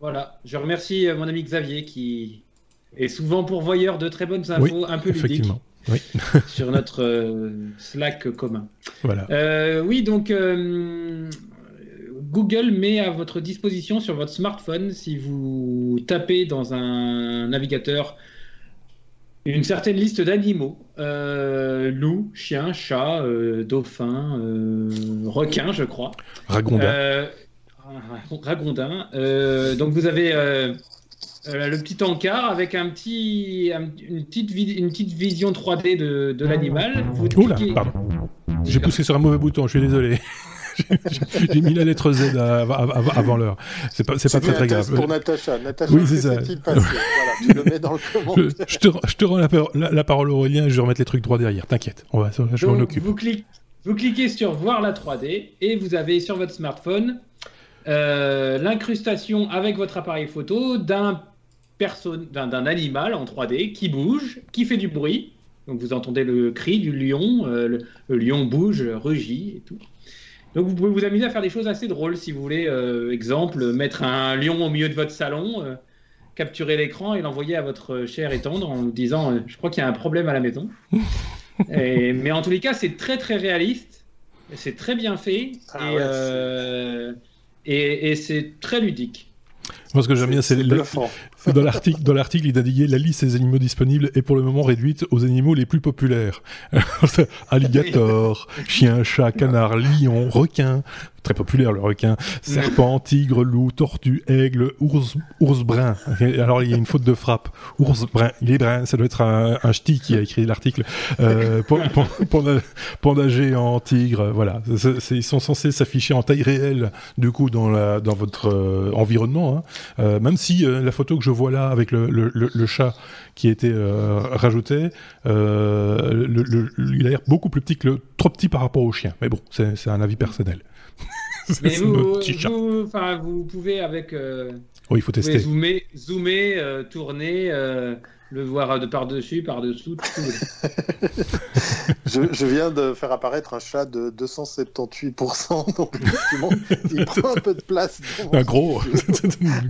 Voilà, je remercie mon ami Xavier qui est souvent pourvoyeur de très bonnes infos, un peu effectivement. Oui. sur notre Slack commun. Voilà. oui, donc Google met à votre disposition sur votre smartphone, si vous tapez dans un navigateur une certaine liste d'animaux, euh, loup, chien, chat, euh, dauphin, euh, requin, je crois. Ragondin. ragondin. donc vous avez le petit encart avec un petit, une, petite une petite vision 3D de, de l'animal. Oula, pardon. J'ai poussé sur un mauvais bouton, je suis désolé. J'ai mis la lettre Z avant l'heure. C'est pas, c'est pas très, très grave. pour Natacha. Natacha, oui, c'est ça. voilà, tu le mets dans le commentaire. Je, te, je te rends la, la, parole Aurélien et je vais remettre les trucs droits derrière. T'inquiète, on va, je m'en occupe. Vous, cliquez, vous cliquez sur voir la 3D et vous avez sur votre smartphone euh, l'incrustation avec votre appareil photo d'un d'un animal en 3D qui bouge, qui fait du bruit. Donc vous entendez le cri du lion, euh, le, le, lion bouge, rugit et tout. Donc vous pouvez vous amuser à faire des choses assez drôles si vous voulez. Euh, exemple, mettre un lion au milieu de votre salon, euh, capturer l'écran et l'envoyer à votre cher et tendre en disant euh, Je crois qu'il y a un problème à la maison. mais en tous les cas, c'est très très réaliste. C'est très bien fait. Ah et, et c'est très ludique. Moi, ce que j'aime bien, c'est dans l'article, dans l'article, il a dit la liste des animaux disponibles est pour le moment réduite aux animaux les plus populaires. Alligator, chien, chat, canard, lion, requin, très populaire le requin, serpent, tigre, loup, tortue, aigle, ours, ours brun. Alors il y a une faute de frappe. Ours brun, il est brun, ça doit être un, ch'ti qui a écrit l'article. Euh, panda, géant, tigre, voilà. ils sont censés s'afficher en taille réelle du coup dans, votre euh, environnement. Hein. Euh, même si euh, la photo que je vois là avec le, le, chat qui a été rajouté, il a l'air beaucoup plus petit que le trop petit par rapport au chien. Mais bon, c'est un avis personnel. Mais vous, vous, vous, pouvez avec. Euh, Oui, il faut tester. Zoomer, zoomer tourner le voir de par-dessus, par-dessous. je, je, viens de faire apparaître un chat de 278%, donc effectivement, il prend un peu de place. Un gros.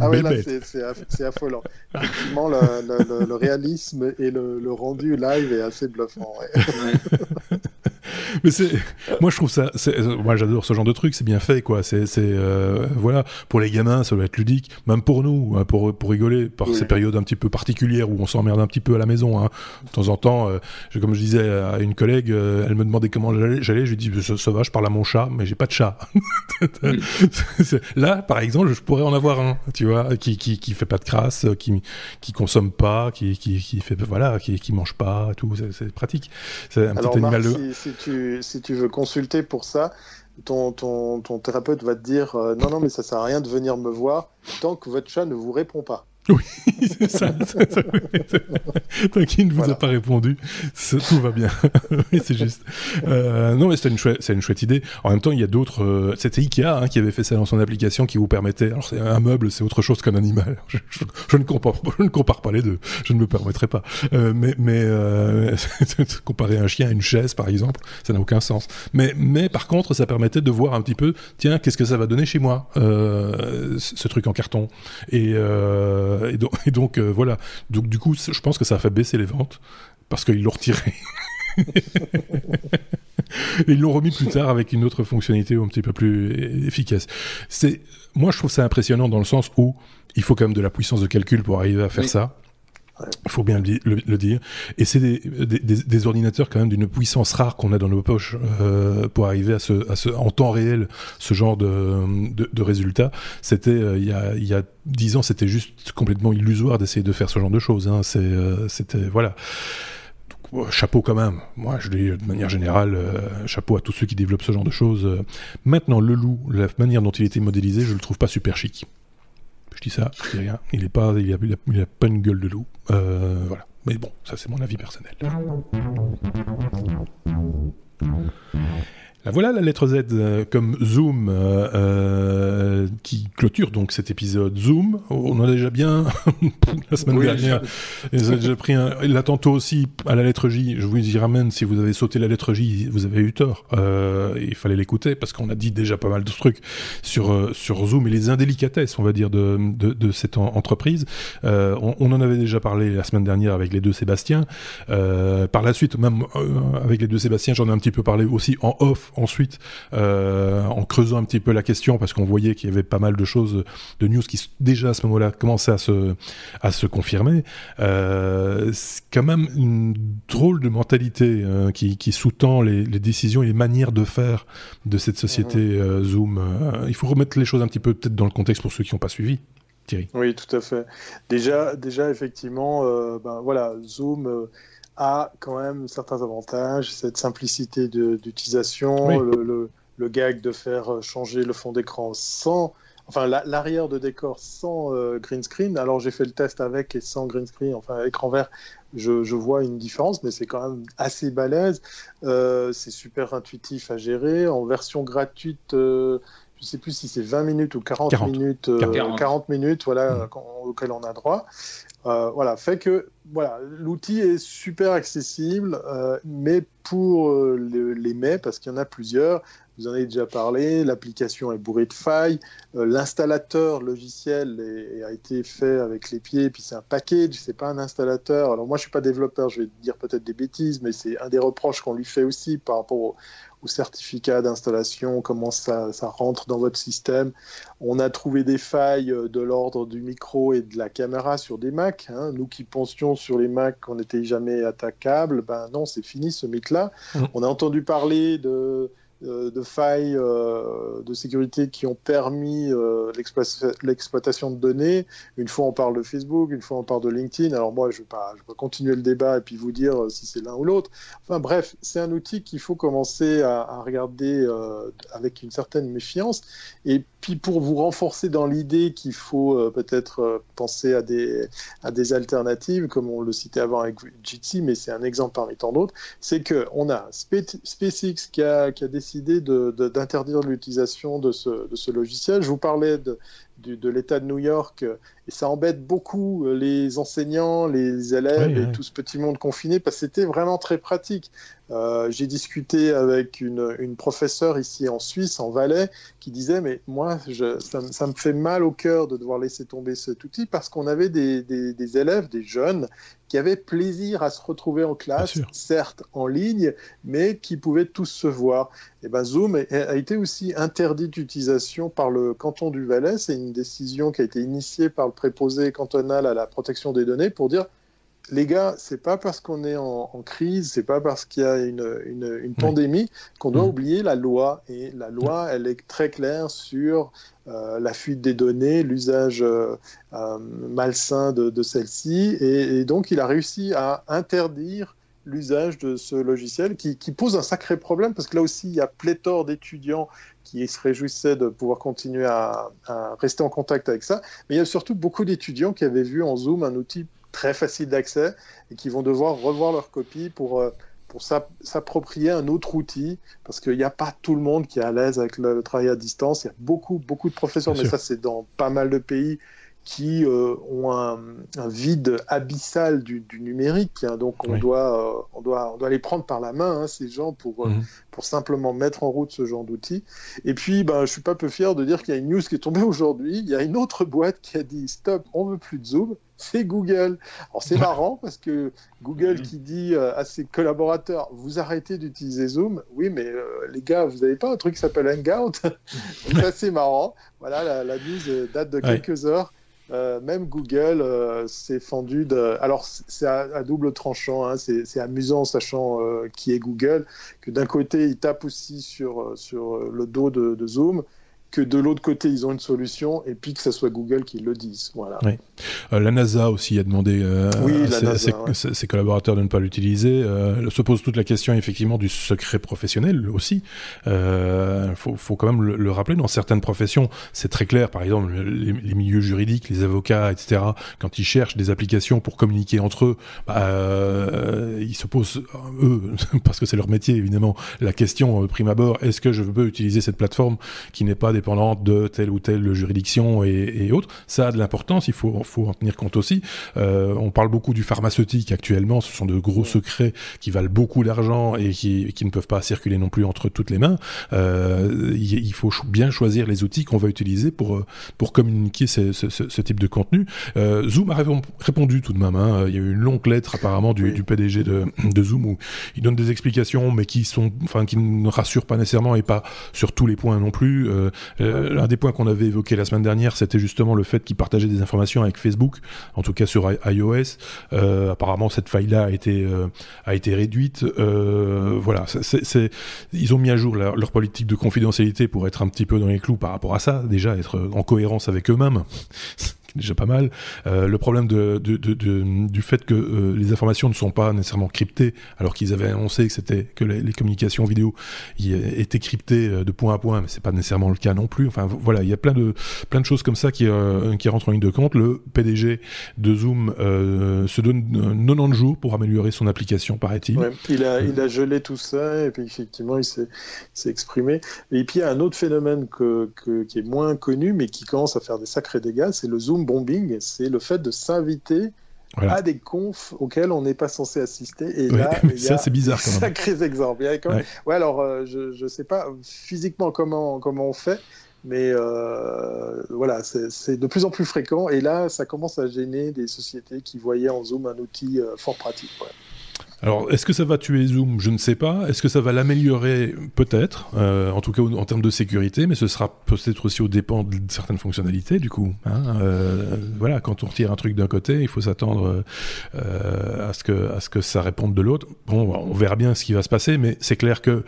ah oui, là, c'est affolant. Effectivement, le, le, le, réalisme et le, rendu live est assez bluffant. Ouais. Mais c'est, moi je trouve ça, moi j'adore ce genre de truc, c'est bien fait quoi. C'est, euh, voilà, pour les gamins ça doit être ludique, même pour nous, hein, pour pour rigoler par ces périodes un petit peu particulières où on s'emmerde un petit peu à la maison. Hein. De temps en temps, euh, comme je disais à une collègue, euh, elle me demandait comment j'allais, je lui dis ça, va, je parle à mon chat, mais j'ai pas de chat. Là, par exemple, je pourrais en avoir un, tu vois, qui qui qui fait pas de crasse, qui qui consomme pas, qui qui, qui fait voilà, qui qui mange pas, tout, c'est, pratique. C'est un petit animal si tu veux consulter pour ça, ton thérapeute va te dire euh, non, non, mais ça sert à rien de venir me voir tant que votre chat ne vous répond pas. Oui, c'est ça. Tant qu'il ne vous a pas répondu, tout va bien. oui, c'est juste. Euh, non, mais c'est une, chouette, une chouette idée. En même temps, il y a d'autres. Euh, c'était Ikea hein, qui avait fait ça dans son application qui vous permettait. Alors, c'est un meuble, c'est autre chose qu'un animal. Je, ne compare, je ne compare pas les deux. Je ne me permettrai pas. Euh, mais mais euh, comparer un chien à une chaise, par exemple, ça n'a aucun sens. Mais, mais par contre, ça permettait de voir un petit peu tiens, qu'est-ce que ça va donner chez moi, euh, ce truc en carton. Et. Euh, euh, et donc, euh, voilà. Donc du coup, je pense que ça a fait baisser les ventes parce qu'ils l'ont retiré. et ils l'ont remis plus tard avec une autre fonctionnalité un petit peu plus efficace. C'est, moi, je trouve ça impressionnant dans le sens où il faut quand même de la puissance de calcul pour arriver à faire ça. Il faut bien le, dire. Et c'est des, ordinateurs quand même d'une puissance rare qu'on a dans nos poches euh, pour arriver à ce, en temps réel ce genre de, résultats. C'était euh, il y a il y a dix ans, c'était juste complètement illusoire d'essayer de faire ce genre de choses. Hein. C'est euh, voilà. Donc, chapeau quand même. Moi, je dis de manière générale, chapeau à tous ceux qui développent ce genre de choses. Maintenant, le loup, la manière dont il était modélisé, je le trouve pas super chic. Je dis ça, je dis rien. Il est pas, il a, pas une gueule de loup. Euh, voilà. Mais bon, ça c'est mon avis personnel. Ah, voilà la lettre Z euh, comme Zoom euh, euh, qui clôture donc cet épisode Zoom. On en a déjà bien la semaine dernière. Ils ont déjà pris un. Là tantôt aussi à la lettre J. Je vous y ramène. Si vous avez sauté la lettre J, vous avez eu tort. il fallait l'écouter parce qu'on a dit déjà pas mal de trucs sur sur Zoom et les indélicatesses, on va dire, de de, de cette entreprise. On, on, en avait déjà parlé la semaine dernière avec les deux Sébastien. par la suite, même avec les deux Sébastien, j'en ai un petit peu parlé aussi en off ensuite euh, en creusant un petit peu la question parce qu'on voyait qu'il y avait pas mal de choses de news qui déjà à ce moment-là commençaient à se à se confirmer. Euh, c'est quand même une drôle de mentalité euh, qui, qui sous-tend les, les, décisions et les manières de faire de cette société mhm. Zoom. il faut remettre les choses un petit peu peut-être dans le contexte pour ceux qui n'ont pas suivi. Thierry. Oui, tout à fait. Déjà, déjà effectivement, ben, voilà, Zoom a quand même certains avantages, cette simplicité d'utilisation, le, le, gag de faire changer le fond d'écran sans, enfin l'arrière de décor sans euh, green screen. Alors j'ai fait le test avec et sans green screen, enfin écran vert, je, je vois une différence, mais c'est quand même assez balèze. Euh, c'est super intuitif à gérer. En version gratuite, euh, je ne sais plus si c'est 20 minutes ou 40, minutes, 40. minutes, voilà, mmh. auquel on a droit. Euh, voilà, fait que voilà, l'outil est super accessible, euh, mais pour euh, les mets, parce qu'il y en a plusieurs, vous en avez déjà parlé, l'application est bourrée de failles, l'installateur logiciel a été fait avec les pieds, puis c'est un package, c'est pas un installateur. Alors moi je suis pas développeur, je vais dire peut-être des bêtises, mais c'est un des reproches qu'on lui fait aussi par rapport au, certificat d'installation, comment ça, rentre dans votre système. On a trouvé des failles euh, de l'ordre du micro et de la caméra sur des Mac. Hein. Nous qui pensions sur les Mac qu'on n'était jamais attaquable, ben non, c'est fini ce mythe-là. Mmh. On a entendu parler de de failles euh, de sécurité qui ont permis euh, l'exploitation de données. Une fois on parle de Facebook, une fois on parle de LinkedIn. Alors moi je ne vais, pas continuer le débat et puis vous dire si c'est l'un ou l'autre. Enfin bref, c'est un outil qu'il faut commencer à regarder avec une certaine méfiance. Et puis pour vous renforcer dans l'idée qu'il faut peut-être penser à des, alternatives, comme on le citait avant avec Jitsi, mais c'est un exemple parmi tant d'autres, c'est qu'on a SpaceX qui a, décidé d'interdire l'utilisation de ce, logiciel. Je vous parlais de l'État de New York, et ça embête beaucoup les enseignants, les élèves et tout ce petit monde confiné, parce que c'était vraiment très pratique. Euh, j'ai discuté avec une, une, professeure ici en Suisse, en Valais, qui disait, mais moi, je, ça, ça, me fait mal au cœur de devoir laisser tomber cet outil, parce qu'on avait des, des, des, élèves, des jeunes, qui avaient plaisir à se retrouver en classe, certes en ligne, mais qui pouvaient tous se voir. Et ben Zoom a été aussi interdit d'utilisation par le canton du Valais. C'est une décision qui a été initiée par le préposé cantonal à la protection des données pour dire les gars, c'est pas parce qu'on est en, en crise, c'est pas parce qu'il y a une, une, une pandémie qu'on doit mmh. oublier la loi. Et la loi, elle est très claire sur euh, la fuite des données, l'usage euh, euh, malsain de, de celle-ci. Et, et, donc, il a réussi à interdire l'usage de ce logiciel qui, qui, pose un sacré problème parce que là aussi, il y a pléthore d'étudiants qui se réjouissaient de pouvoir continuer à, à, rester en contact avec ça. Mais il y a surtout beaucoup d'étudiants qui avaient vu en Zoom un outil très facile d'accès et qui vont devoir revoir leur copie pour, euh, pour s'approprier un autre outil parce qu'il n'y a pas tout le monde qui est à l'aise avec le, travail à distance. Il y a beaucoup, beaucoup de professeurs, mais ça, c'est dans pas mal de pays qui euh, ont un, vide abyssal du, numérique. Hein. donc on, doit, euh, on, doit, on doit les prendre par la main, hein, ces gens, pour, mhm. pour simplement mettre en route ce genre d'outils. Et puis, ben, je suis pas peu fier de dire qu'il y a une news qui est tombée aujourd'hui. Il y a une autre boîte qui a dit stop, on veut plus de Zoom c'est Google. Alors c'est marrant parce que Google qui dit euh, à ses collaborateurs vous arrêtez d'utiliser Zoom, oui mais euh, les gars vous n'avez pas un truc qui s'appelle Hangout? C'est assez marrant. Voilà la, news date de quelques heures. Euh, même Google s'est fendu de. Alors c'est à, double tranchant, hein. c'est amusant sachant qui est Google que d'un côté il tape aussi sur sur le dos de, de Zoom que de l'autre côté, ils ont une solution et puis que ce soit Google qui le dise. Voilà. Euh, la NASA aussi a demandé euh, à ses, collaborateurs de ne pas l'utiliser. Euh, se pose toute la question effectivement du secret professionnel aussi. Il euh, faut, faut, quand même le, rappeler. Dans certaines professions, c'est très clair. Par exemple, les, milieux juridiques, les avocats, etc. Quand ils cherchent des applications pour communiquer entre eux, bah, ils se posent eux, parce que c'est leur métier évidemment, la question prime abord est-ce que je peux utiliser cette plateforme qui n'est pas dépendante de telle ou telle juridiction et, autres. Ça a de l'importance, il faut, faut en tenir compte aussi. Euh, on parle beaucoup du pharmaceutique actuellement, ce sont de gros secrets qui valent beaucoup d'argent et qui, qui, ne peuvent pas circuler non plus entre toutes les mains. Euh, il, faut bien choisir les outils qu'on va utiliser pour, pour communiquer ce, ce, ce type de contenu. Euh, Zoom a répondu tout de même. Hein. Il y a eu une longue lettre apparemment du, du PDG de, de, Zoom où il donne des explications, mais qui sont, enfin, qui ne rassurent pas nécessairement et pas sur tous les points non plus. Euh, euh, l'un des points qu'on avait évoqué la semaine dernière, c'était justement le fait qu'ils partageaient des informations avec Facebook, en tout cas sur iOS. Euh, apparemment, cette faille-là a été euh, a été réduite. voilà, c'est, ils ont mis à jour leur, politique de confidentialité pour être un petit peu dans les clous par rapport à ça, déjà être en cohérence avec eux-mêmes déjà pas mal. Euh, le problème de, de, de, du fait que euh, les informations ne sont pas nécessairement cryptées, alors qu'ils avaient annoncé que c'était que les, les, communications vidéo étaient cryptées euh, de point à point, mais c'est pas nécessairement le cas non plus. Enfin voilà, il y a plein de plein de choses comme ça qui qui rentrent en ligne de compte. Le PDG de Zoom se donne 90 jours pour améliorer son application, paraît-il. Ouais, il a il a gelé tout ça et puis effectivement il s'est exprimé. Et puis il y a un autre phénomène que, que, qui est moins connu mais qui commence à faire des sacrés dégâts, c'est le Zoom bombing, c'est le fait de s'inviter à des confs auxquels on n'est pas censé assister. Et là, ça c'est bizarre. Quand même. Sacrés exemples. Ouais. alors euh, je ne sais pas physiquement comment comment on fait, mais euh, voilà, c'est de plus en plus fréquent. Et là, ça commence à gêner des sociétés qui voyaient en Zoom un outil euh, fort pratique. Alors, est-ce que ça va tuer Zoom? Je ne sais pas. Est-ce que ça va l'améliorer? Peut-être, euh, en tout cas en termes de sécurité, mais ce sera peut-être aussi au dépend de certaines fonctionnalités, du coup. Hein euh, voilà, quand on retire un truc d'un côté, il faut s'attendre euh, à, ce que, à que ça réponde de l'autre. Bon, on verra bien ce qui va se passer, mais c'est clair que,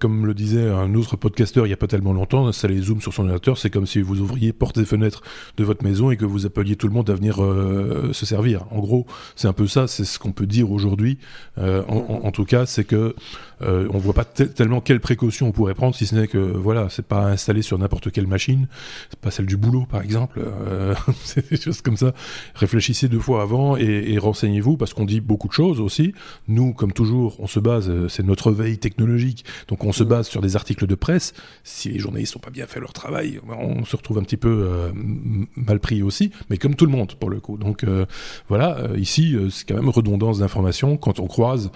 comme le disait un autre podcasteur il n'y a pas tellement longtemps, installer Zoom sur son ordinateur, c'est comme si vous ouvriez portes et fenêtres de votre maison et que vous appeliez tout le monde à venir se servir. En gros, c'est un peu ça, c'est ce qu'on peut dire aujourd'hui en, en, tout cas, c'est que euh, on voit pas tellement quelles précautions on pourrait prendre, si ce n'est que voilà, c'est pas installé sur n'importe quelle machine, c'est pas celle du boulot par exemple, euh, c'est des choses comme ça. Réfléchissez deux fois avant et, renseignez-vous parce qu'on dit beaucoup de choses aussi. Nous, comme toujours, on se base, euh, c'est notre veille technologique, donc on se base sur des articles de presse. Si les journalistes n'ont pas bien fait leur travail, on se retrouve un petit peu mal pris aussi, mais comme tout le monde pour le coup. Donc voilà, ici, c'est quand même redondance d'informations quand on québécoise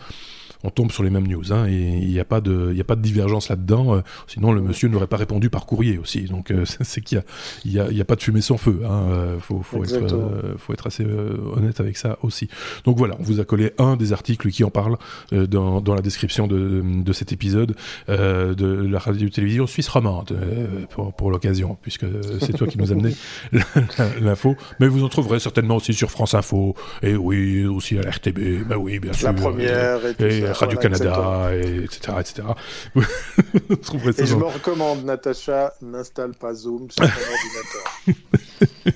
on tombe sur les mêmes news. Hein, et il n'y a, pas de, a pas de divergence là-dedans. Euh, sinon, le monsieur n'aurait pas répondu par courrier aussi. Donc, euh, c'est qu'il n'y a, y a, pas de fumée sans feu. Il hein, euh, faut, faut, être, assez honnête avec ça aussi. Donc voilà, on vous a collé un des articles qui en parle dans, la description de, cet épisode de la radio-télévision suisse romande pour, l'occasion, puisque c'est toi qui nous amenais l'info. Mais vous en trouverez certainement aussi sur France Info. Et oui, aussi à la RTB. Ben oui, bien sûr. La première. Et, Radio-Canada, etc. etc. et je me recommande, Natacha, n'installe pas Zoom sur ton ordinateur.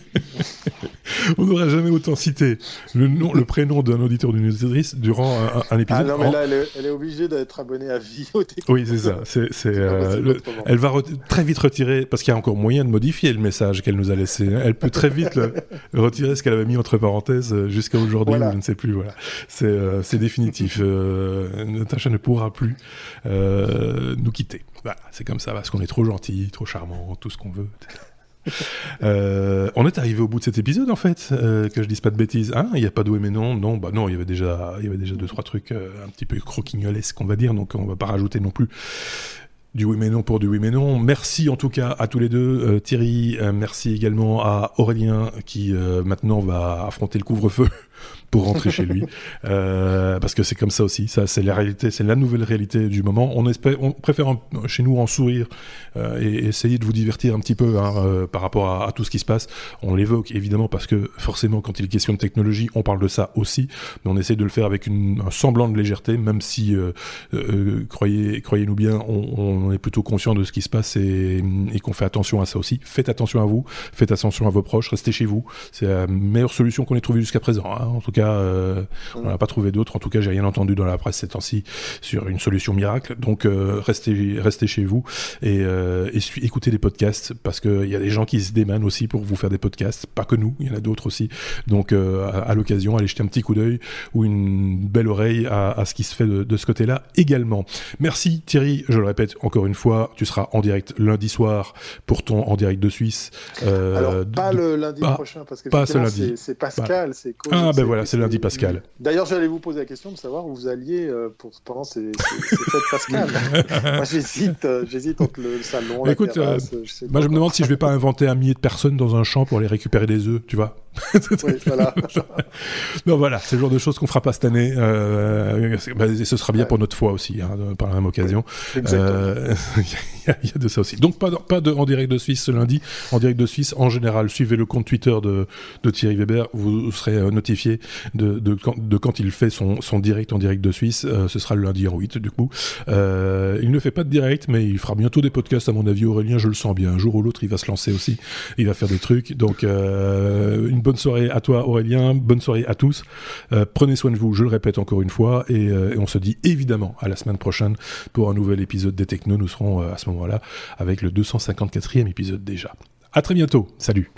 on n'aura jamais autant cité le, nom, le prénom d'un auditeur d'une auditrice durant un, épisode. Ah non, mais là, elle est, obligée d'être abonnée à vie Oui, c'est ça. Euh, elle va très vite retirer, parce qu'il y a encore moyen de modifier le message qu'elle nous a laissé. Elle peut très vite retirer ce qu'elle avait mis entre parenthèses euh, jusqu'à aujourd'hui, je ne sais plus. Voilà. C'est, euh, définitif. Natacha ne pourra plus nous quitter. Voilà, c'est comme ça, parce qu'on est trop gentil, trop charmant, tout ce qu'on veut. Euh, on est arrivé au bout de cet épisode en fait, euh, que je dise pas de bêtises. Hein il n'y a pas de mais non, non, bah non, il y avait déjà, il y avait déjà deux trois trucs euh, un petit peu croquignolesques, on va dire, donc on va pas rajouter non plus du oui mais non pour du oui mais non. Merci en tout cas à tous les deux, Thierry. merci également à Aurélien qui maintenant va affronter le couvre-feu pour rentrer chez lui, euh, parce que c'est comme ça aussi. Ça, c'est la réalité, c'est la nouvelle réalité du moment. On espère, on préfère chez nous en sourire euh, et essayer de vous divertir un petit peu hein, euh, par rapport à, tout ce qui se passe. On l'évoque évidemment parce que forcément, quand il est question de technologie, on parle de ça aussi, mais on essaie de le faire avec une, un semblant de légèreté, même si croyez, croyez-nous bien, on, est plutôt conscient de ce qui se passe et, et qu'on fait attention à ça aussi. Faites attention à vous, faites attention à vos proches, restez chez vous. C'est la meilleure solution qu'on ait trouvée jusqu'à présent. Hein, en tout cas euh, on n'a pas trouvé d'autre. En tout cas, j'ai rien entendu dans la presse ces temps-ci sur une solution miracle. Donc, euh, restez, restez chez vous et, euh, écoutez des podcasts parce qu'il y a des gens qui se démanent aussi pour vous faire des podcasts. Pas que nous, il y en a d'autres aussi. Donc, à, l'occasion, allez jeter un petit coup d'œil ou une belle oreille à, ce qui se fait de, ce côté-là également. Merci Thierry, je le répète encore une fois, tu seras en direct lundi soir pour ton en direct de Suisse. Alors, pas le lundi prochain parce que c'est Pascal, c'est Ah ben voilà, c'est lundi Pascal. D'ailleurs, j'allais vous poser la question de savoir où vous alliez euh, pour, pendant ces, fêtes Pascal. moi, j'hésite, euh, j'hésite entre le salon, la Écoute, euh, je moi, je me demande si je vais pas inventer un millier de personnes dans un champ pour aller récupérer des œufs, tu vois. oui, voilà. non, voilà, c'est le genre de choses qu'on fera pas cette année. Bah, et ce sera bien pour notre foi aussi, hein, par la même occasion. Il y, a de ça aussi. Donc, pas, pas de, en direct de Suisse ce lundi. En direct de Suisse, en général, suivez le compte Twitter de, de Thierry Weber. Vous serez notifié de, quand, il fait son, son direct en direct de Suisse. Euh, ce sera le lundi en 8 du coup. Euh, il ne fait pas de direct, mais il fera bientôt des podcasts à mon avis. Aurélien, je le sens bien. Un jour ou l'autre, il va se lancer aussi. Il va faire des trucs. Donc euh, une bonne soirée à toi Aurélien, bonne soirée à tous. prenez soin de vous, je le répète encore une fois, et, et, on se dit évidemment à la semaine prochaine pour un nouvel épisode des Technos. Nous serons à ce moment-là avec le 254e épisode déjà. À très bientôt. Salut.